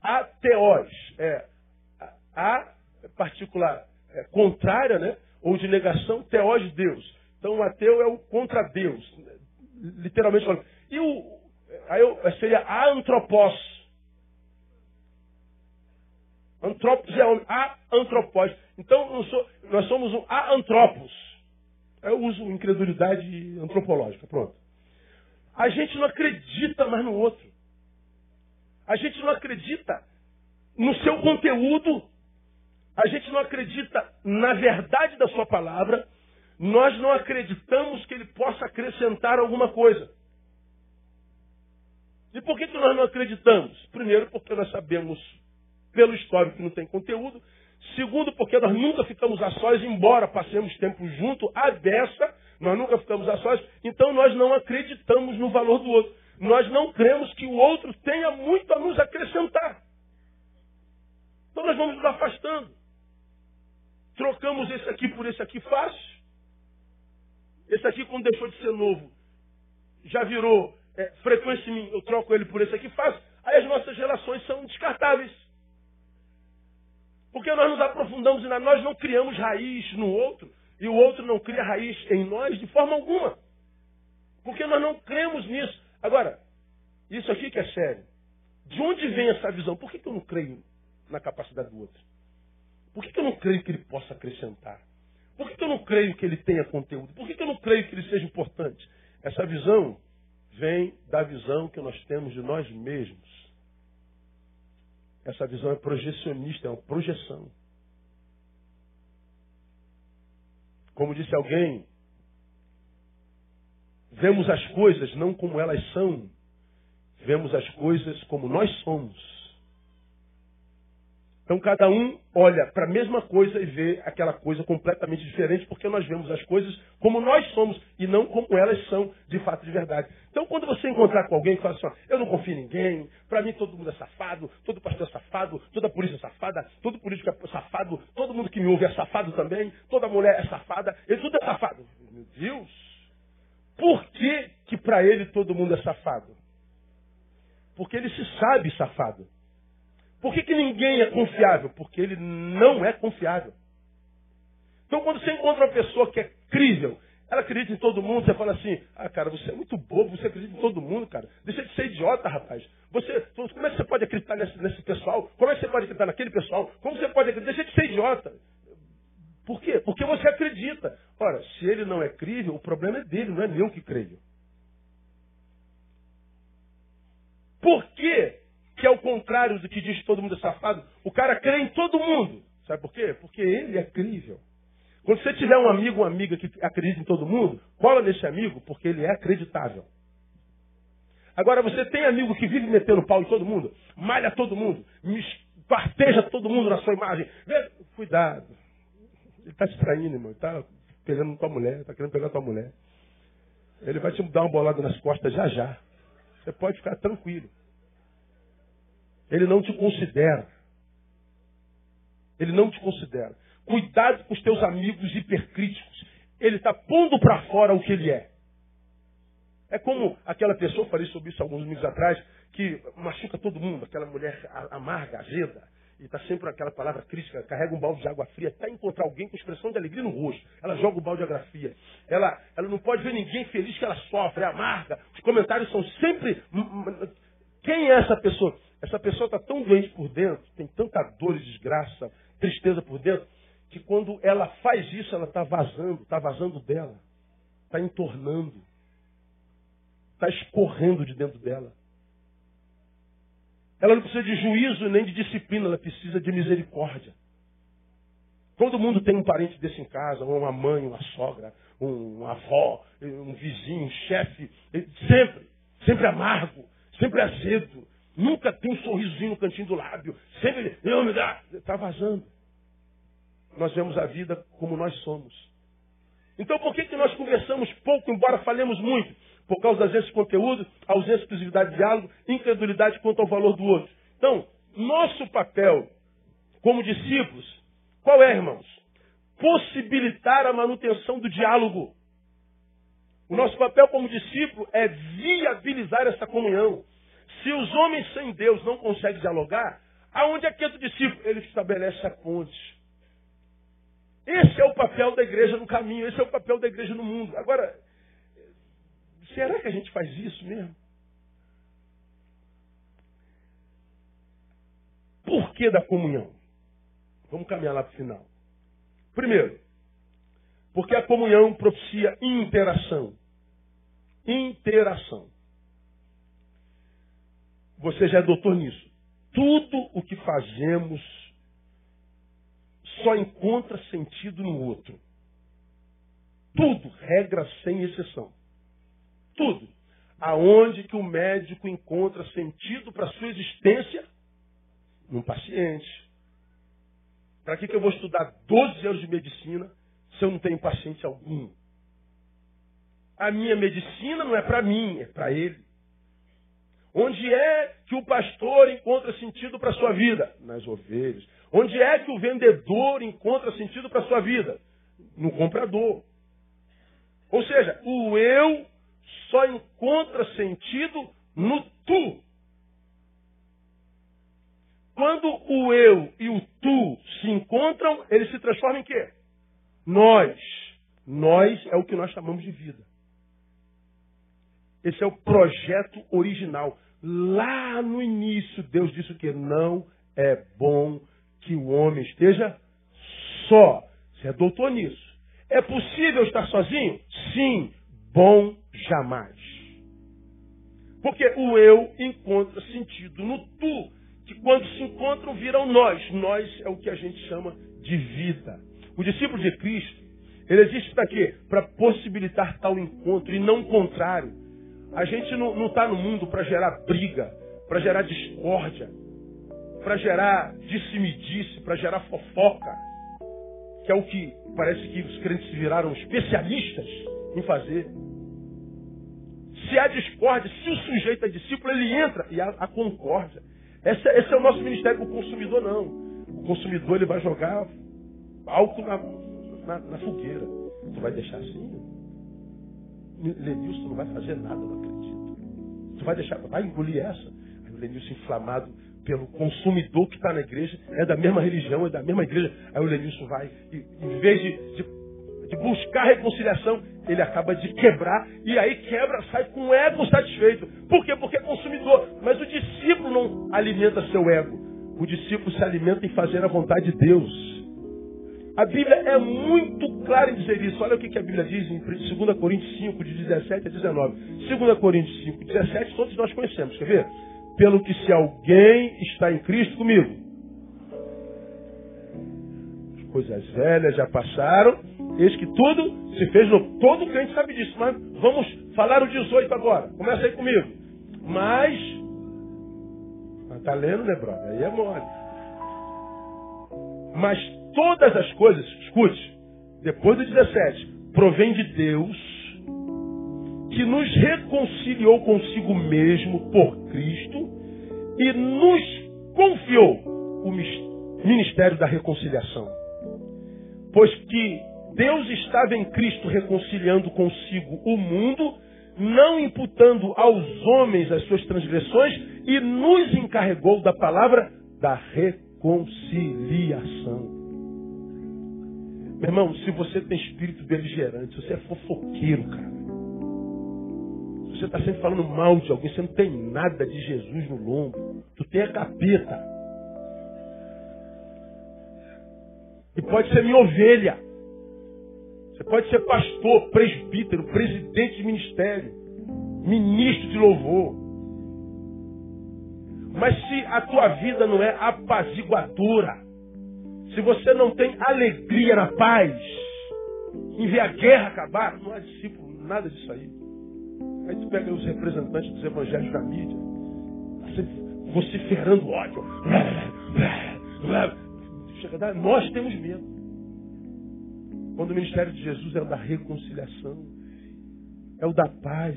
Ateós. É a particular é, contrária, né? Ou de negação, teós de Deus. Então o ateu é o contra Deus. Literalmente falando. E o. Aí seria antropós. Antropos é homem. A antropós. Então sou, nós somos um a antropos. Eu uso incredulidade antropológica. Pronto. A gente não acredita mais no outro. A gente não acredita no seu conteúdo a gente não acredita na verdade da sua palavra, nós não acreditamos que ele possa acrescentar alguma coisa. E por que, que nós não acreditamos? Primeiro, porque nós sabemos, pelo histórico, que não tem conteúdo. Segundo, porque nós nunca ficamos a sós, embora passemos tempo junto, à dessa, nós nunca ficamos a sós, então nós não acreditamos no valor do outro. Nós não cremos que o outro tenha muito a nos acrescentar. Então nós vamos nos afastando. Trocamos esse aqui por esse aqui fácil. Esse aqui, quando deixou de ser novo, já virou é, frequência em mim, eu troco ele por esse aqui fácil. Aí as nossas relações são descartáveis. Porque nós nos aprofundamos e nós não criamos raiz no outro, e o outro não cria raiz em nós de forma alguma. Porque nós não cremos nisso. Agora, isso aqui que é sério. De onde vem essa visão? Por que, que eu não creio na capacidade do outro? Por que, que eu não creio que ele possa acrescentar? Por que, que eu não creio que ele tenha conteúdo? Por que, que eu não creio que ele seja importante? Essa visão vem da visão que nós temos de nós mesmos. Essa visão é projecionista, é uma projeção. Como disse alguém, vemos as coisas não como elas são, vemos as coisas como nós somos. Então cada um olha para a mesma coisa e vê aquela coisa completamente diferente, porque nós vemos as coisas como nós somos e não como elas são de fato de verdade. Então quando você encontrar com alguém que fala assim, ó, eu não confio em ninguém, para mim todo mundo é safado, todo pastor é safado, toda polícia é safada, todo político é safado, todo mundo que me ouve é safado também, toda mulher é safada, ele tudo é safado. Meu Deus! Por que que para ele todo mundo é safado? Porque ele se sabe safado. Por que, que ninguém é confiável? Porque ele não é confiável. Então, quando você encontra uma pessoa que é crível, ela acredita em todo mundo, você fala assim, ah, cara, você é muito bobo, você acredita em todo mundo, cara. Deixa de ser idiota, rapaz. Você, como é que você pode acreditar nesse, nesse pessoal? Como é que você pode acreditar naquele pessoal? Como você pode acreditar? Deixa de ser idiota. Por quê? Porque você acredita. Ora, se ele não é crível, o problema é dele, não é meu que creio. Por quê? Que é o contrário do que diz todo mundo é safado. O cara crê em todo mundo. Sabe por quê? Porque ele é crível. Quando você tiver um amigo, uma amiga que acredita em todo mundo, cola nesse amigo porque ele é acreditável. Agora, você tem amigo que vive metendo pau em todo mundo, malha todo mundo, parteja todo mundo na sua imagem. Cuidado. Ele está se traindo, irmão. Ele está pegando tua mulher, está querendo pegar tua mulher. Ele vai te dar uma bolada nas costas já já. Você pode ficar tranquilo. Ele não te considera. Ele não te considera. Cuidado com os teus amigos hipercríticos. Ele está pondo para fora o que ele é. É como aquela pessoa, falei sobre isso alguns meses atrás, que machuca todo mundo, aquela mulher amarga, azeda, e está sempre aquela palavra crítica, carrega um balde de água fria até encontrar alguém com expressão de alegria no rosto. Ela joga o balde de água fria. Ela, ela não pode ver ninguém feliz que ela sofre, é amarga. Os comentários são sempre. Quem é essa pessoa? Essa pessoa está tão doente por dentro, tem tanta dor e desgraça, tristeza por dentro, que quando ela faz isso, ela está vazando, está vazando dela, está entornando, está escorrendo de dentro dela. Ela não precisa de juízo nem de disciplina, ela precisa de misericórdia. Todo mundo tem um parente desse em casa, uma mãe, uma sogra, um, avó, um vizinho, um chefe, sempre, sempre amargo, sempre azedo, Nunca tem um sorrisinho no cantinho do lábio. Sempre, não me dá. Está vazando. Nós vemos a vida como nós somos. Então por que, que nós conversamos pouco, embora falemos muito? Por causa da ausência de conteúdo, ausência de exclusividade de diálogo, incredulidade quanto ao valor do outro. Então, nosso papel como discípulos, qual é, irmãos? Possibilitar a manutenção do diálogo. O nosso papel como discípulo é viabilizar essa comunhão. Se os homens sem Deus não conseguem dialogar, aonde é que entra o discípulo? Ele estabelece a ponte. Esse é o papel da igreja no caminho, esse é o papel da igreja no mundo. Agora, será que a gente faz isso mesmo? Por que da comunhão? Vamos caminhar lá para o final. Primeiro, porque a comunhão propicia interação. Interação. Você já é doutor nisso. Tudo o que fazemos só encontra sentido no outro. Tudo, regra sem exceção. Tudo. Aonde que o médico encontra sentido para sua existência? Num paciente. Para que, que eu vou estudar 12 anos de medicina se eu não tenho paciente algum? A minha medicina não é para mim, é para ele. Onde é que o pastor encontra sentido para a sua vida? Nas ovelhas. Onde é que o vendedor encontra sentido para a sua vida? No comprador. Ou seja, o eu só encontra sentido no tu. Quando o eu e o tu se encontram, eles se transformam em quê? Nós. Nós é o que nós chamamos de vida. Esse é o projeto original. Lá no início, Deus disse que não é bom que o homem esteja só. Você é doutor nisso. É possível estar sozinho? Sim. Bom jamais. Porque o eu encontra sentido no tu, que quando se encontram viram nós. Nós é o que a gente chama de vida. O discípulo de Cristo, ele existe para quê? Para possibilitar tal encontro e não o contrário. A gente não está no mundo para gerar briga, para gerar discórdia. para gerar disse-me-disse, para gerar fofoca, que é o que parece que os crentes viraram especialistas em fazer. Se há discórdia, se o sujeito é discípulo, ele entra e há a concórdia. Esse, esse, é o nosso ministério, o consumidor não. O consumidor ele vai jogar álcool na, na, na fogueira. Tu vai deixar assim? Lenilson não vai fazer nada, não acredito. Tu vai deixar, vai engolir essa. Aí o Lenilson inflamado pelo consumidor que está na igreja, é da mesma religião, é da mesma igreja. Aí o Lenilson vai, e, em vez de, de, de buscar reconciliação, ele acaba de quebrar, e aí quebra, sai com o ego satisfeito. Por quê? Porque é consumidor. Mas o discípulo não alimenta seu ego. O discípulo se alimenta em fazer a vontade de Deus. A Bíblia é muito clara em dizer isso. Olha o que a Bíblia diz em 2 Coríntios 5, de 17 a 19. 2 Coríntios 5, 17, todos nós conhecemos. Quer ver? Pelo que se alguém está em Cristo comigo. As coisas velhas já passaram. Eis que tudo se fez novo. Todo crente sabe disso. Mas vamos falar o 18 agora. Começa aí comigo. Mas. Está lendo, né, brother? Aí é mole. Mas todas as coisas, escute, depois do 17, provém de Deus que nos reconciliou consigo mesmo por Cristo e nos confiou o ministério da reconciliação. Pois que Deus estava em Cristo reconciliando consigo o mundo, não imputando aos homens as suas transgressões, e nos encarregou da palavra da reconciliação. Meu irmão, se você tem espírito beligerante, se você é fofoqueiro, cara, você está sempre falando mal de alguém, você não tem nada de Jesus no lombo. Tu tem a capeta. E pode ser minha ovelha. Você pode ser pastor, presbítero, presidente de ministério, ministro de louvor. Mas se a tua vida não é apaziguadora, se você não tem alegria na paz, em ver a guerra acabar, não é discípulo, nada disso aí. Aí tu pega os representantes dos evangelhos da mídia, vociferando ódio. Nós temos medo. Quando o ministério de Jesus é o da reconciliação, é o da paz,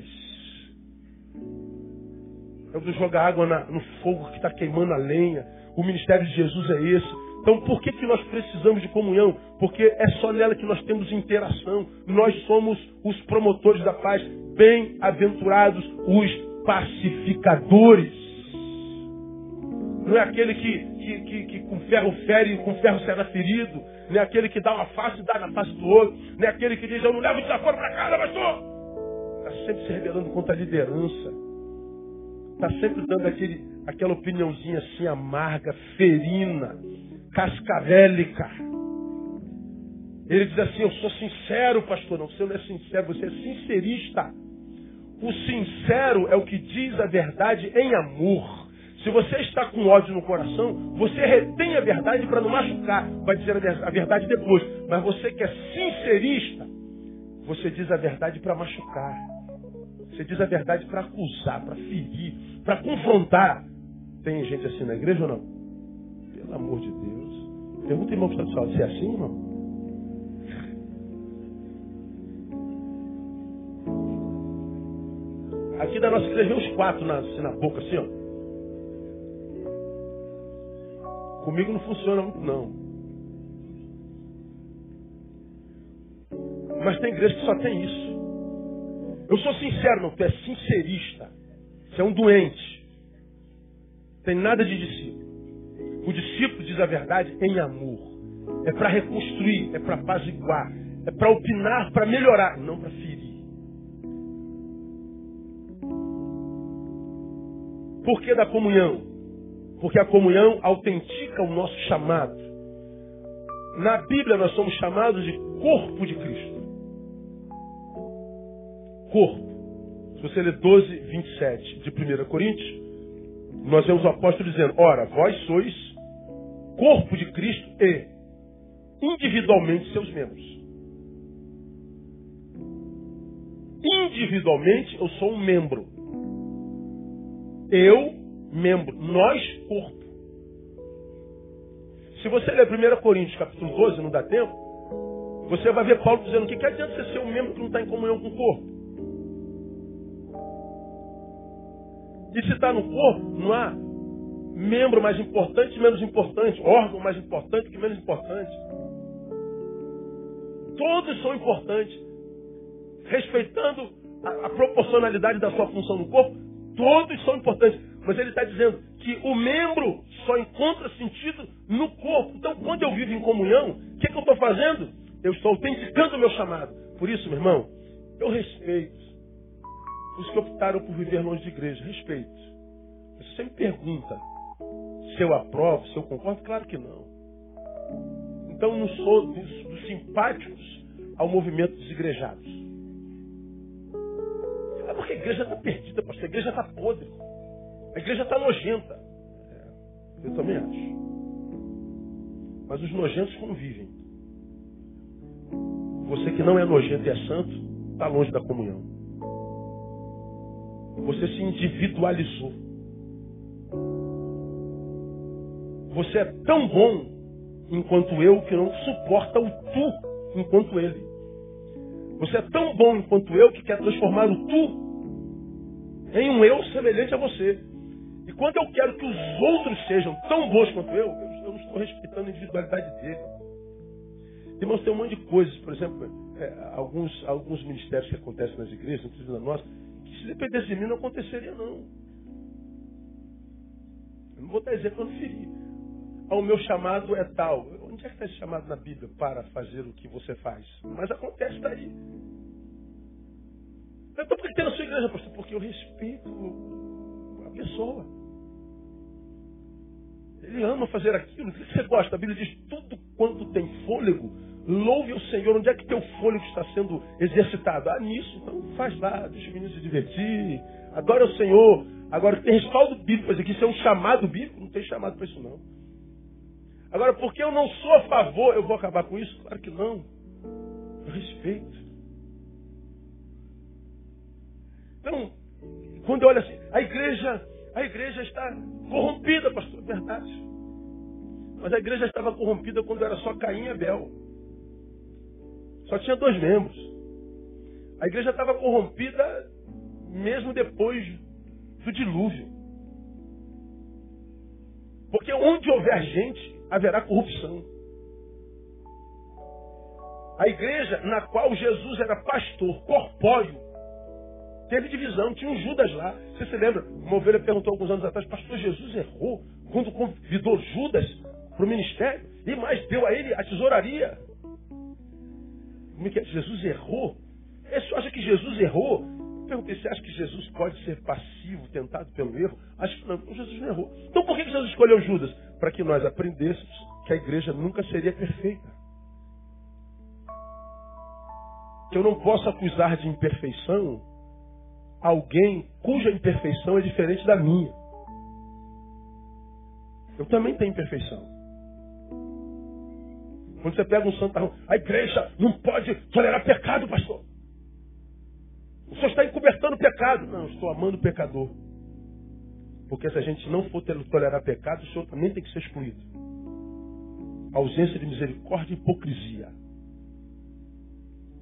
é o do jogar água na, no fogo que está queimando a lenha. O ministério de Jesus é esse. Então por que, que nós precisamos de comunhão? Porque é só nela que nós temos interação. Nós somos os promotores da paz. Bem-aventurados os pacificadores. Não é aquele que, que, que, que, com ferro fere com ferro será ferido. Não é aquele que dá uma face e dá na face do outro. Não é aquele que diz, eu não levo desaforo para casa, pastor. Está sempre se rebelando contra a liderança. Está sempre dando aquele, aquela opiniãozinha assim amarga, ferina, cascavélica. Ele diz assim, eu sou sincero, pastor. Não, você não é sincero, você é sincerista. O sincero é o que diz a verdade em amor. Se você está com ódio no coração, você retém a verdade para não machucar. Vai dizer a verdade depois. Mas você que é sincerista, você diz a verdade para machucar. Você diz a verdade para acusar, para ferir, para confrontar. Tem gente assim na igreja ou não? Pelo amor de Deus. Pergunta irmão que está do lado, se é assim, irmão? Aqui da nossa igreja os quatro na, assim, na boca, assim, ó. Comigo não funciona muito, não. Mas tem igreja que só tem isso. Eu sou sincero, não, tu é sincerista. Você é um doente. Tem nada de discípulo. O discípulo diz a verdade em amor. É para reconstruir, é para apaziguar, é para opinar, para melhorar, não para ferir. Por que da comunhão? Porque a comunhão autentica o nosso chamado. Na Bíblia nós somos chamados de corpo de Cristo. Corpo. Se você ler 12, 27 de 1 Coríntios, nós vemos o apóstolo dizendo: Ora, vós sois corpo de Cristo e individualmente seus membros. Individualmente eu sou um membro. Eu membro, nós corpo. Se você ler 1 Coríntios capítulo 12, não dá tempo, você vai ver Paulo dizendo que, que adianta você ser um membro que não está em comunhão com o corpo. E se está no corpo, não há membro mais importante menos importante, órgão mais importante que menos importante. Todos são importantes. Respeitando a, a proporcionalidade da sua função no corpo, todos são importantes. Mas ele está dizendo que o membro só encontra sentido no corpo. Então, quando eu vivo em comunhão, o que, que eu estou fazendo? Eu estou autenticando o meu chamado. Por isso, meu irmão, eu respeito os que optaram por viver longe de igreja. Respeito. Você me pergunta se eu aprovo, se eu concordo. Claro que não. Então, não sou dos, dos simpáticos ao movimento dos igrejados. É porque a igreja está perdida, pastor. A igreja está podre. A igreja está nojenta. É, eu também acho. Mas os nojentos convivem. Você que não é nojento e é santo, está longe da comunhão. Você se individualizou. Você é tão bom enquanto eu que não suporta o tu enquanto ele. Você é tão bom enquanto eu que quer transformar o tu em um eu semelhante a você. E quando eu quero que os outros sejam tão bons quanto eu, eu não estou respeitando a individualidade dele. Irmãos, tem um monte de coisas, por exemplo, é, alguns, alguns ministérios que acontecem nas igrejas, inclusive na nossa, que se dependesse de mim não aconteceria não. Eu não vou dar exemplo, não feri. Ah, o meu chamado é tal. Onde é que está esse chamado na Bíblia para fazer o que você faz? Mas acontece daí. Então por que tem na sua igreja, pastor? Porque eu respeito a pessoa. Ele ama fazer aquilo. O que você gosta? A Bíblia diz: tudo quanto tem fôlego, louve o Senhor. Onde é que teu fôlego está sendo exercitado? Ah, nisso. Então faz lá, deixa o menino se divertir. Adora o Senhor. Agora, tem respaldo bíblico isso é um chamado bíblico? Não tem chamado para isso, não. Agora, porque eu não sou a favor, eu vou acabar com isso? Claro que não. Eu respeito. Então, quando eu olho assim, a igreja, a igreja está corrompida, pastor, é verdade. Mas a igreja estava corrompida quando era só Caim e Abel. Só tinha dois membros. A igreja estava corrompida mesmo depois do dilúvio. Porque onde houver gente, haverá corrupção. A igreja na qual Jesus era pastor, corpóreo, teve divisão, tinha um Judas lá. Você se lembra? Uma ovelha perguntou alguns anos atrás, pastor Jesus errou quando convidou Judas para o ministério e mais deu a ele a tesouraria. Como é que é? Jesus errou? Você acha que Jesus errou? Perguntei, você acha que Jesus pode ser passivo, tentado pelo erro? Acho que não. Jesus não errou. Então por que Jesus escolheu Judas? Para que nós aprendêssemos que a igreja nunca seria perfeita. Que eu não posso acusar de imperfeição alguém cuja imperfeição é diferente da minha. Eu também tenho imperfeição. Quando você pega um santarrão, a igreja não pode tolerar pecado, pastor. O senhor está encobertando o pecado. Não, eu estou amando o pecador. Porque se a gente não for tolerar pecado, o senhor também tem que ser excluído. ausência de misericórdia e hipocrisia.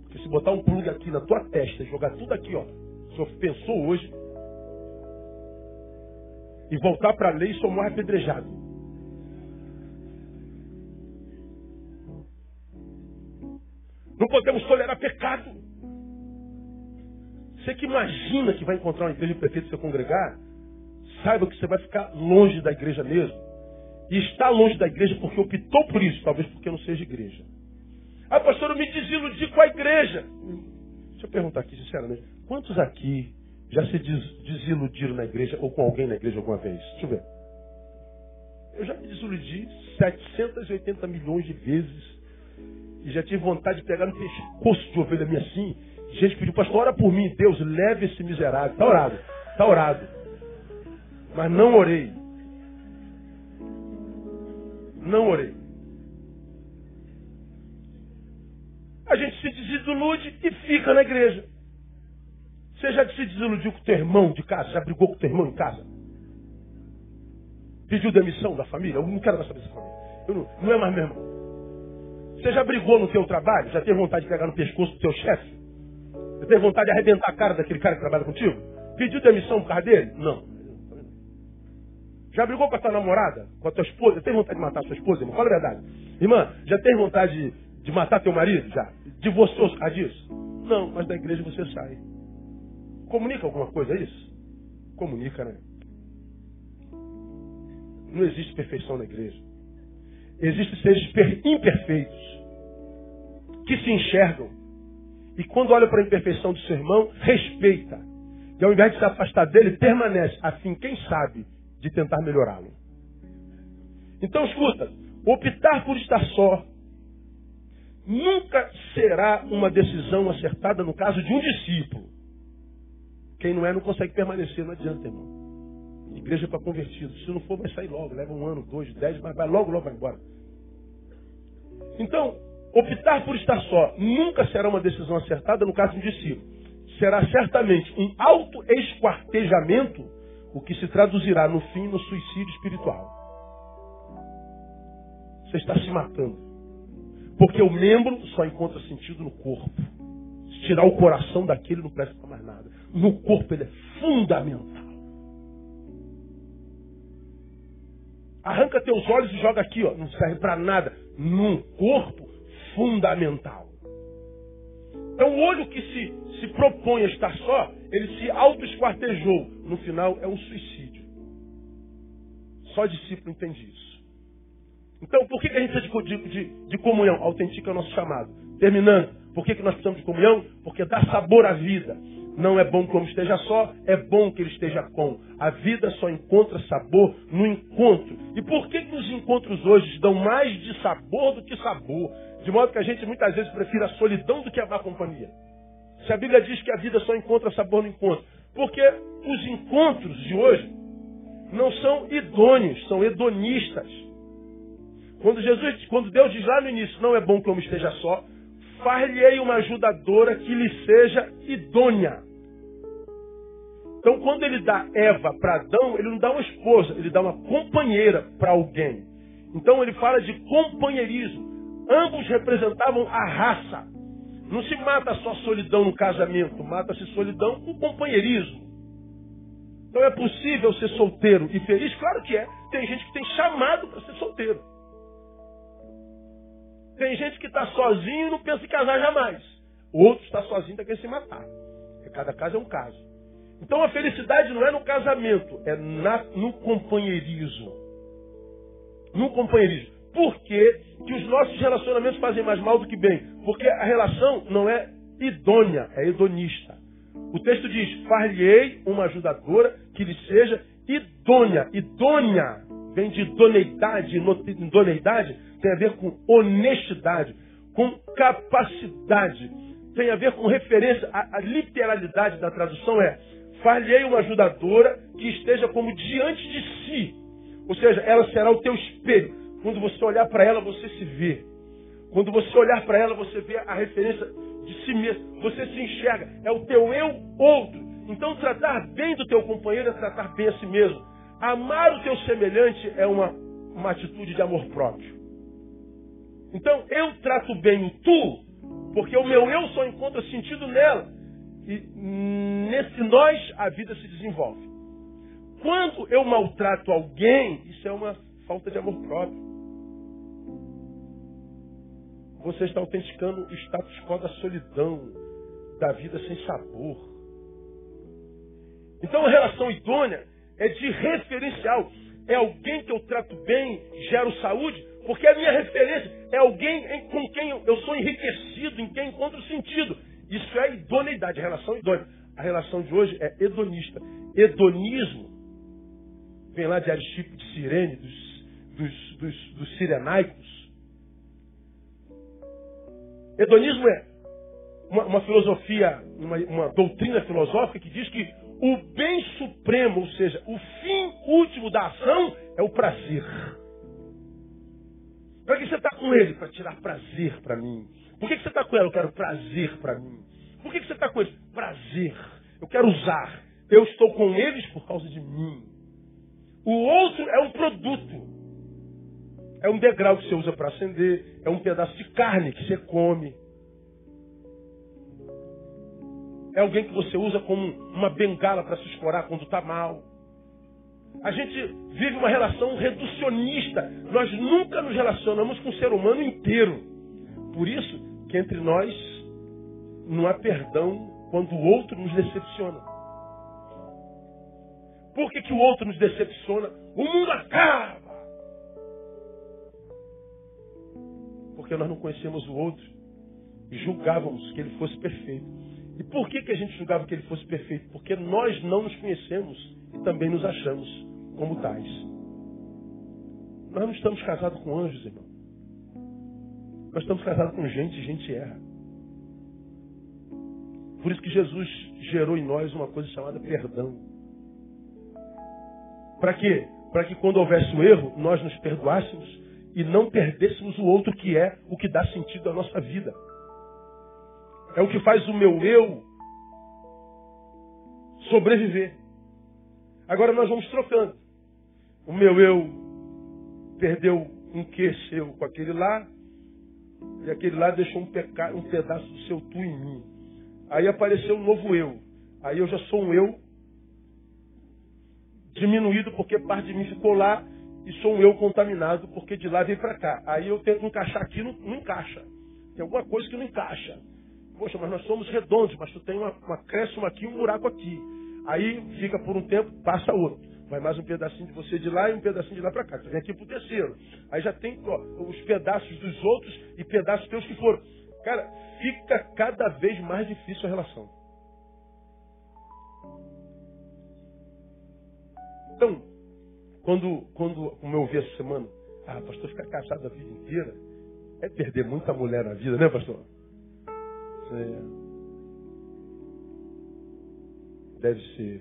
Porque se botar um plug aqui na tua testa e jogar tudo aqui, ó, o senhor pensou hoje e voltar para a lei e somar apedrejado. Não podemos tolerar pecado. Você que imagina que vai encontrar uma igreja perfeita se congregar, saiba que você vai ficar longe da igreja mesmo. E está longe da igreja porque optou por isso, talvez porque não seja igreja. Ah, pastor, eu me desiludi com a igreja. Deixa eu perguntar aqui, sinceramente. Quantos aqui já se desiludiram na igreja ou com alguém na igreja alguma vez? Deixa eu ver. Eu já me desiludi 780 milhões de vezes. E já tive vontade de pegar no pescoço de ovelha minha assim. Gente pediu, pastor, ora por mim. Deus, leve esse miserável. Está orado. Está orado. Mas não orei. Não orei. A gente se desilude e fica na igreja. Você já se desiludiu com o teu irmão de casa? Já brigou com o teu irmão em casa? Pediu demissão da família? Eu não quero mais saber dessa família. não, não é mais meu irmão. Você já brigou no seu trabalho? Já teve vontade de pegar no pescoço do seu chefe? Já teve vontade de arrebentar a cara daquele cara que trabalha contigo? Pediu demissão por causa dele? Não. Já brigou com a tua namorada? Com a tua esposa? Teve vontade de matar a sua esposa, irmão? Fala a verdade. Irmã, já teve vontade de, de matar teu marido? Já. Divorciou por disso? Não, mas da igreja você sai. Comunica alguma coisa, é isso? Comunica, né? Não existe perfeição na igreja. Existem seres imperfeitos que se enxergam e quando olha para a imperfeição do seu irmão, respeita. E ao invés de se afastar dele, permanece, a fim, quem sabe, de tentar melhorá-lo. Então, escuta, optar por estar só nunca será uma decisão acertada no caso de um discípulo. Quem não é não consegue permanecer, não adianta, irmão. Igreja para convertidos. Se não for, vai sair logo. Leva um ano, dois, dez, mas vai logo, logo vai embora. Então, optar por estar só nunca será uma decisão acertada no caso de um discípulo. Será certamente um auto-esquartejamento, o que se traduzirá no fim no suicídio espiritual. Você está se matando. Porque o membro só encontra sentido no corpo. Se tirar o coração daquele, não presta para mais nada. No corpo ele é fundamental. Arranca teus olhos e joga aqui, ó. Não serve para nada. Num corpo fundamental. Então o olho que se, se propõe a estar só, ele se auto-esquartejou. No final é um suicídio. Só discípulo entende isso. Então por que, que a gente precisa de, de, de comunhão? Autentica é o nosso chamado. Terminando, por que, que nós precisamos de comunhão? Porque dá sabor à vida. Não é bom que o homem esteja só, é bom que ele esteja com. A vida só encontra sabor no encontro. E por que, que os encontros hoje dão mais de sabor do que sabor? De modo que a gente muitas vezes prefere a solidão do que a má companhia. Se a Bíblia diz que a vida só encontra sabor no encontro. Porque os encontros de hoje não são idôneos, são hedonistas. Quando Jesus, quando Deus diz lá no início, não é bom que o homem esteja só, far-lhe-ei uma ajudadora que lhe seja idônea. Então, quando ele dá Eva para Adão, ele não dá uma esposa, ele dá uma companheira para alguém. Então, ele fala de companheirismo. Ambos representavam a raça. Não se mata só solidão no casamento, mata-se solidão com companheirismo. Então, é possível ser solteiro e feliz? Claro que é. Tem gente que tem chamado para ser solteiro. Tem gente que está sozinho e não pensa em casar jamais. Outro está sozinho e está querendo se matar. Cada caso é um caso. Então a felicidade não é no casamento, é na, no companheirismo. No companheirismo. Por que os nossos relacionamentos fazem mais mal do que bem? Porque a relação não é idônea, é hedonista. O texto diz: Far-lhe-ei uma ajudadora que lhe seja idônea. Idônea vem de idoneidade, idoneidade tem a ver com honestidade, com capacidade, tem a ver com referência. A, a literalidade da tradução é: falhei uma ajudadora que esteja como diante de si. Ou seja, ela será o teu espelho. Quando você olhar para ela, você se vê. Quando você olhar para ela, você vê a referência de si mesmo. Você se enxerga. É o teu eu outro. Então, tratar bem do teu companheiro é tratar bem a si mesmo. Amar o teu semelhante é uma, uma atitude de amor próprio. Então eu trato bem o tu, porque o meu eu só encontra sentido nela. E nesse nós a vida se desenvolve. Quando eu maltrato alguém, isso é uma falta de amor próprio. Você está autenticando o status quo da solidão, da vida sem sabor. Então a relação idônea é de referencial. É alguém que eu trato bem, gero saúde, porque a minha referência é alguém com quem eu sou enriquecido, em quem encontro sentido. Isso é idoneidade, relação idônea. A relação de hoje é hedonista. Hedonismo vem lá de Aristipo de Sirene, dos, dos, dos, dos sirenaicos. Hedonismo é uma, uma filosofia, uma, uma doutrina filosófica que diz que o bem supremo, ou seja, o fim último da ação é o prazer. Para que você está com ele? Para tirar prazer para mim. Por que, você está com ela? Eu quero prazer para mim. Por que, você está com ele? Prazer. Eu quero usar. Eu estou com eles por causa de mim. O outro é um produto. É um degrau que você usa para acender, é um pedaço de carne que você come. É alguém que você usa como uma bengala para se escorar quando está mal. A gente vive uma relação reducionista. Nós nunca nos relacionamos com o ser humano inteiro. Por isso que entre nós não há perdão quando o outro nos decepciona. Por que, que o outro nos decepciona? O mundo acaba. Porque nós não conhecemos o outro julgávamos que ele fosse perfeito. E por que, que a gente julgava que ele fosse perfeito? Porque nós não nos conhecemos e também nos achamos como tais. Nós não estamos casados com anjos, irmão. Nós estamos casados com gente e gente erra. Por isso que Jesus gerou em nós uma coisa chamada perdão. Para quê? Para que quando houvesse o erro, nós nos perdoássemos e não perdêssemos o outro que é o que dá sentido à nossa vida. É o que faz o meu eu sobreviver. Agora nós vamos trocando. O meu eu perdeu um que seu com aquele lá, e aquele lá deixou um, peca... um pedaço do seu tu em mim. Aí apareceu um novo eu. Aí eu já sou um eu diminuído porque parte de mim ficou lá e sou um eu contaminado porque de lá veio para cá. Aí eu tento encaixar aqui, não, não encaixa. Tem alguma coisa que não encaixa. Poxa, mas nós somos redondos, mas tu tem uma, uma aqui um buraco aqui. Aí fica por um tempo, passa outro. Vai mais um pedacinho de você de lá e um pedacinho de lá para cá. Tu vem aqui pro terceiro. Aí já tem ó, os pedaços dos outros e pedaços teus que foram. Cara, fica cada vez mais difícil a relação. Então, quando, quando como eu ouvi essa semana, ah, pastor, ficar casado a vida inteira é perder muita mulher na vida, né, pastor? É. Deve ser.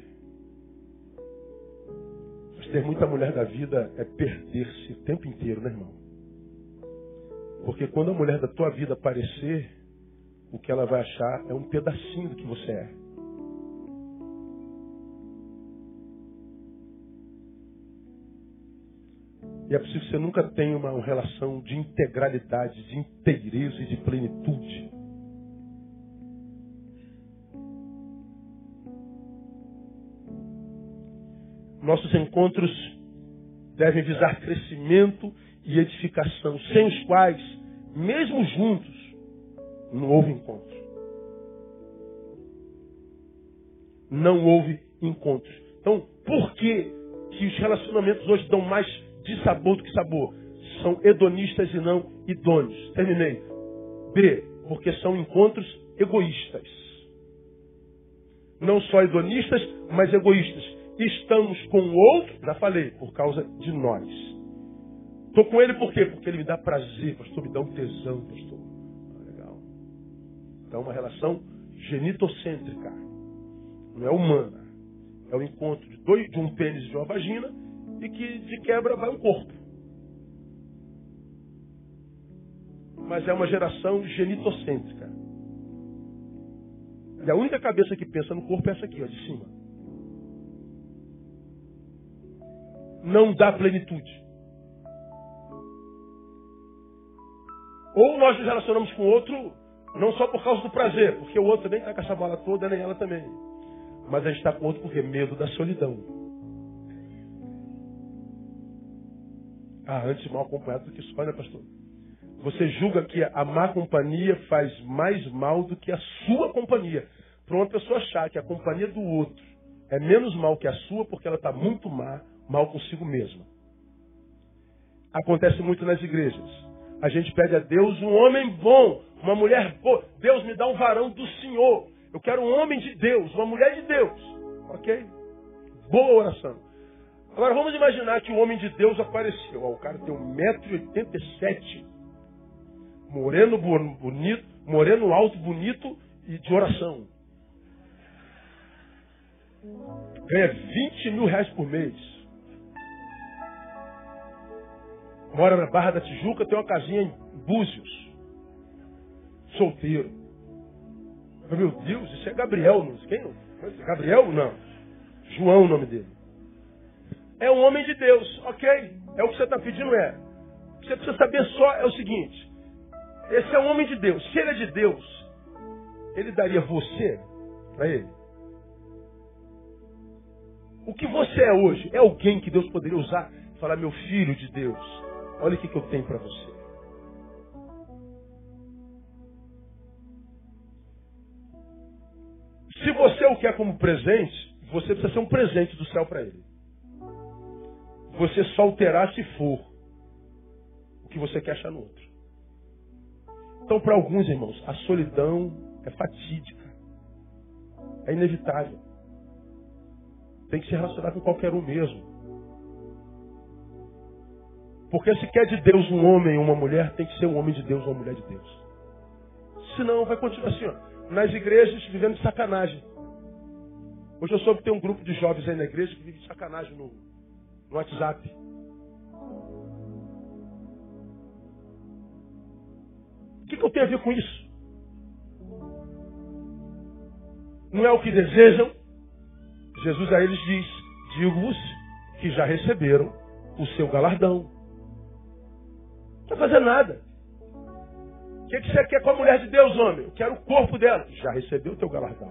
Mas ter muita mulher da vida é perder-se o tempo inteiro, né, irmão? Porque quando a mulher da tua vida aparecer, o que ela vai achar é um pedacinho do que você é. E é possível que você nunca tenha uma relação de integralidade, de inteireza e de plenitude. Nossos encontros devem visar crescimento e edificação, sem os quais, mesmo juntos, não houve encontro. Não houve encontros. Então, por que, que os relacionamentos hoje dão mais de sabor do que sabor? São hedonistas e não idôneos. Terminei. B, porque são encontros egoístas. Não só hedonistas, mas egoístas estamos com o outro, já falei, por causa de nós. Estou com ele por quê? Porque ele me dá prazer, pastor, me dá um tesão, pastor. Ah, legal. Então, uma relação genitocêntrica. Não é humana. É o encontro de, dois, de um pênis e de uma vagina e que de quebra vai um corpo. Mas é uma geração genitocêntrica. E a única cabeça que pensa no corpo é essa aqui, ó, de cima. não dá plenitude. Ou nós nos relacionamos com o outro não só por causa do prazer, porque o outro nem está com essa bola toda, nem ela também. Mas a gente está com o outro porque medo da solidão. Ah, antes mal acompanhado do que só, né, pastor? Você julga que a má companhia faz mais mal do que a sua companhia. Para uma pessoa achar que a companhia do outro é menos mal que a sua porque ela está muito má mal consigo mesma. Acontece muito nas igrejas. A gente pede a Deus um homem bom, uma mulher boa. Deus me dá um varão do Senhor. Eu quero um homem de Deus, uma mulher de Deus. Ok? Boa oração. Agora vamos imaginar que o homem de Deus apareceu. o cara tem 1,87m. Moreno bonito, moreno alto, bonito e de oração. Ganha 20 mil reais por mês. mora na Barra da Tijuca, tem uma casinha em Búzios. Solteiro. Meu Deus, isso é Gabriel, não quem? Gabriel? Não. João o nome dele. É um homem de Deus, ok. É o que você está pedindo, é. Você precisa saber só é o seguinte: esse é um homem de Deus. Se ele é de Deus, ele daria você para ele. O que você é hoje é alguém que Deus poderia usar e falar, meu filho de Deus, olha o que, que eu tenho para você. Se você o quer como presente, você precisa ser um presente do céu para ele. Você só terá se for o que você quer achar no outro. Então, para alguns irmãos, a solidão é fatídica. É inevitável. Tem que se relacionar com qualquer um mesmo. Porque se quer de Deus um homem ou uma mulher, tem que ser um homem de Deus ou uma mulher de Deus. Senão vai continuar assim, ó, nas igrejas vivendo de sacanagem. Hoje eu soube que tem um grupo de jovens aí na igreja que vive de sacanagem no, no WhatsApp. O que, que eu tenho a ver com isso? Não é o que desejam? Jesus a eles diz: Digo-vos que já receberam o seu galardão. Não vai fazer nada. O que, que você quer com a mulher de Deus, homem? Eu quero o corpo dela. Já recebeu o teu galardão.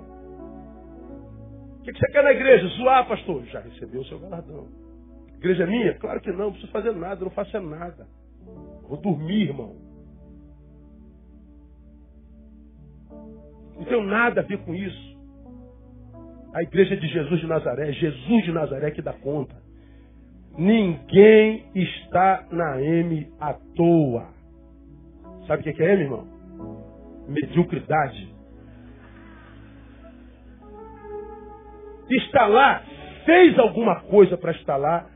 O que, que você quer na igreja? Zoar, pastor? Já recebeu o seu galardão. Igreja é minha? Claro que não, não preciso fazer nada, não faço nada. Vou dormir, irmão. Não tenho nada a ver com isso. A igreja de Jesus de Nazaré, Jesus de Nazaré que dá conta. Ninguém está na M à toa. Sabe o que é M, irmão? Mediocridade. Está lá, fez alguma coisa para estar lá,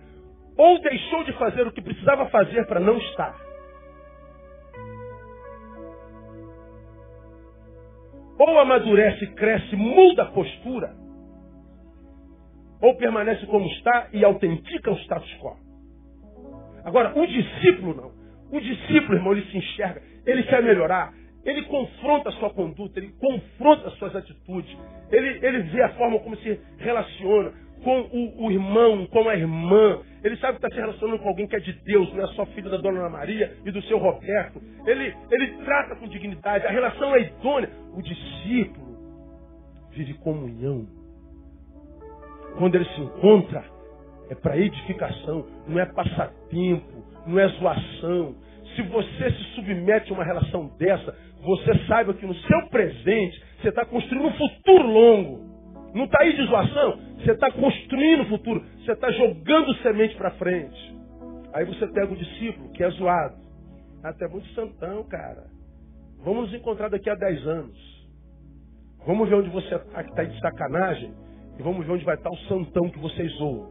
ou deixou de fazer o que precisava fazer para não estar. Ou amadurece, cresce, muda a postura, ou permanece como está e autentica o status quo. Agora, o discípulo não. O discípulo, irmão, ele se enxerga, ele quer melhorar, ele confronta a sua conduta, ele confronta as suas atitudes, ele, ele vê a forma como se relaciona com o, o irmão, com a irmã. Ele sabe que está se relacionando com alguém que é de Deus, não é só filho da dona Ana Maria e do seu Roberto. Ele, ele trata com dignidade, a relação é idônea. O discípulo vive comunhão quando ele se encontra, é para edificação, não é passatempo, não é zoação. Se você se submete a uma relação dessa, você saiba que no seu presente você está construindo um futuro longo. Não está aí de zoação, você está construindo o futuro, você está jogando semente para frente. Aí você pega o discípulo que é zoado. Até muito santão, cara. Vamos nos encontrar daqui a 10 anos. Vamos ver onde você está, que está de sacanagem. E vamos ver onde vai estar o santão que vocês zoam.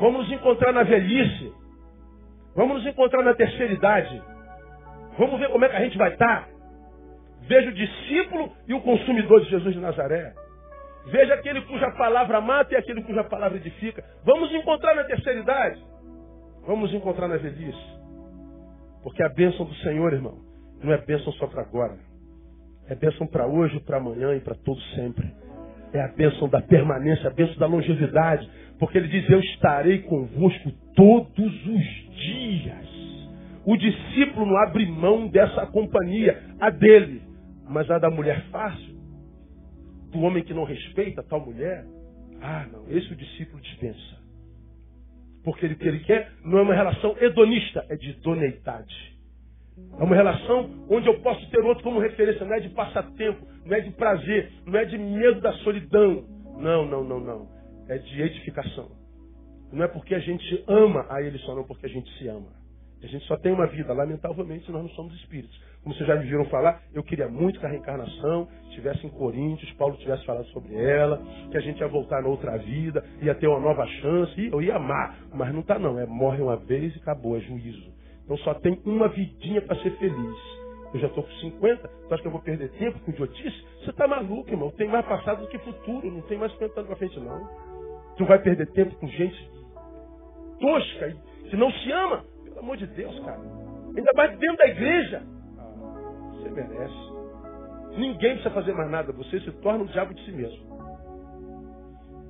Vamos nos encontrar na velhice. Vamos nos encontrar na terceira idade. Vamos ver como é que a gente vai estar. Veja o discípulo e o consumidor de Jesus de Nazaré. Veja aquele cuja palavra mata e aquele cuja palavra edifica. Vamos encontrar na terceira idade. Vamos encontrar na velhice. Porque a bênção do Senhor, irmão, não é bênção só para agora. É bênção para hoje, para amanhã e para todo sempre é a bênção da permanência, a bênção da longevidade. Porque ele diz: Eu estarei convosco todos os dias. O discípulo não abre mão dessa companhia, a dele, mas a da mulher fácil, do homem que não respeita tal mulher. Ah, não, esse o discípulo dispensa. Porque ele, o que ele quer não é uma relação hedonista, é de idoneidade. É uma relação onde eu posso ter outro como referência, não é de passatempo, não é de prazer, não é de medo da solidão. Não, não, não, não. É de edificação. Não é porque a gente ama a Ele só, não porque a gente se ama. A gente só tem uma vida, lamentavelmente nós não somos espíritos. Como vocês já me viram falar, eu queria muito que a reencarnação estivesse em Coríntios, Paulo tivesse falado sobre ela, que a gente ia voltar na outra vida, ia ter uma nova chance, eu ia amar. Mas não está não, é morre uma vez e acabou, é juízo. Então só tem uma vidinha para ser feliz. Eu já estou com 50, tu acha que eu vou perder tempo com idiotice? Você está maluco, irmão. Tem mais passado do que futuro, não tem mais 50 anos para frente, não. Tu vai perder tempo com gente tosca que não se ama. Amor de Deus, cara. Ainda mais dentro da igreja. Você merece. Ninguém precisa fazer mais nada. Você se torna um diabo de si mesmo.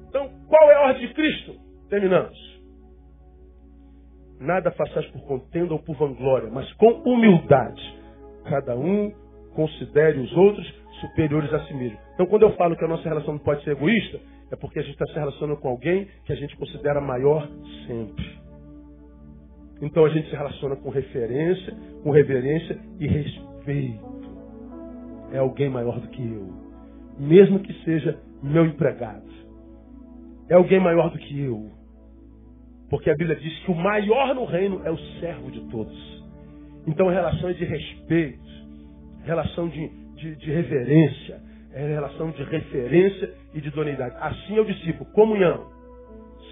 Então, qual é a ordem de Cristo? Terminamos. Nada façais por contenda ou por vanglória, mas com humildade. Cada um considere os outros superiores a si mesmo. Então, quando eu falo que a nossa relação não pode ser egoísta, é porque a gente está se relacionando com alguém que a gente considera maior sempre. Então a gente se relaciona com referência, com reverência e respeito. É alguém maior do que eu. Mesmo que seja meu empregado. É alguém maior do que eu. Porque a Bíblia diz que o maior no reino é o servo de todos. Então relação é de respeito, relação de, de, de reverência, é relação de referência e de idoneidade. Assim é o discípulo, comunhão.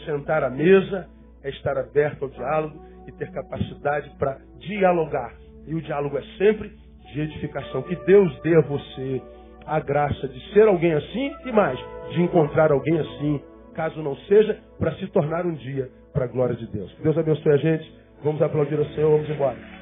Sentar à mesa é estar aberto ao diálogo e ter capacidade para dialogar. E o diálogo é sempre de edificação. Que Deus dê a você a graça de ser alguém assim e mais, de encontrar alguém assim, caso não seja, para se tornar um dia para a glória de Deus. Que Deus abençoe a gente. Vamos aplaudir o Senhor, vamos embora.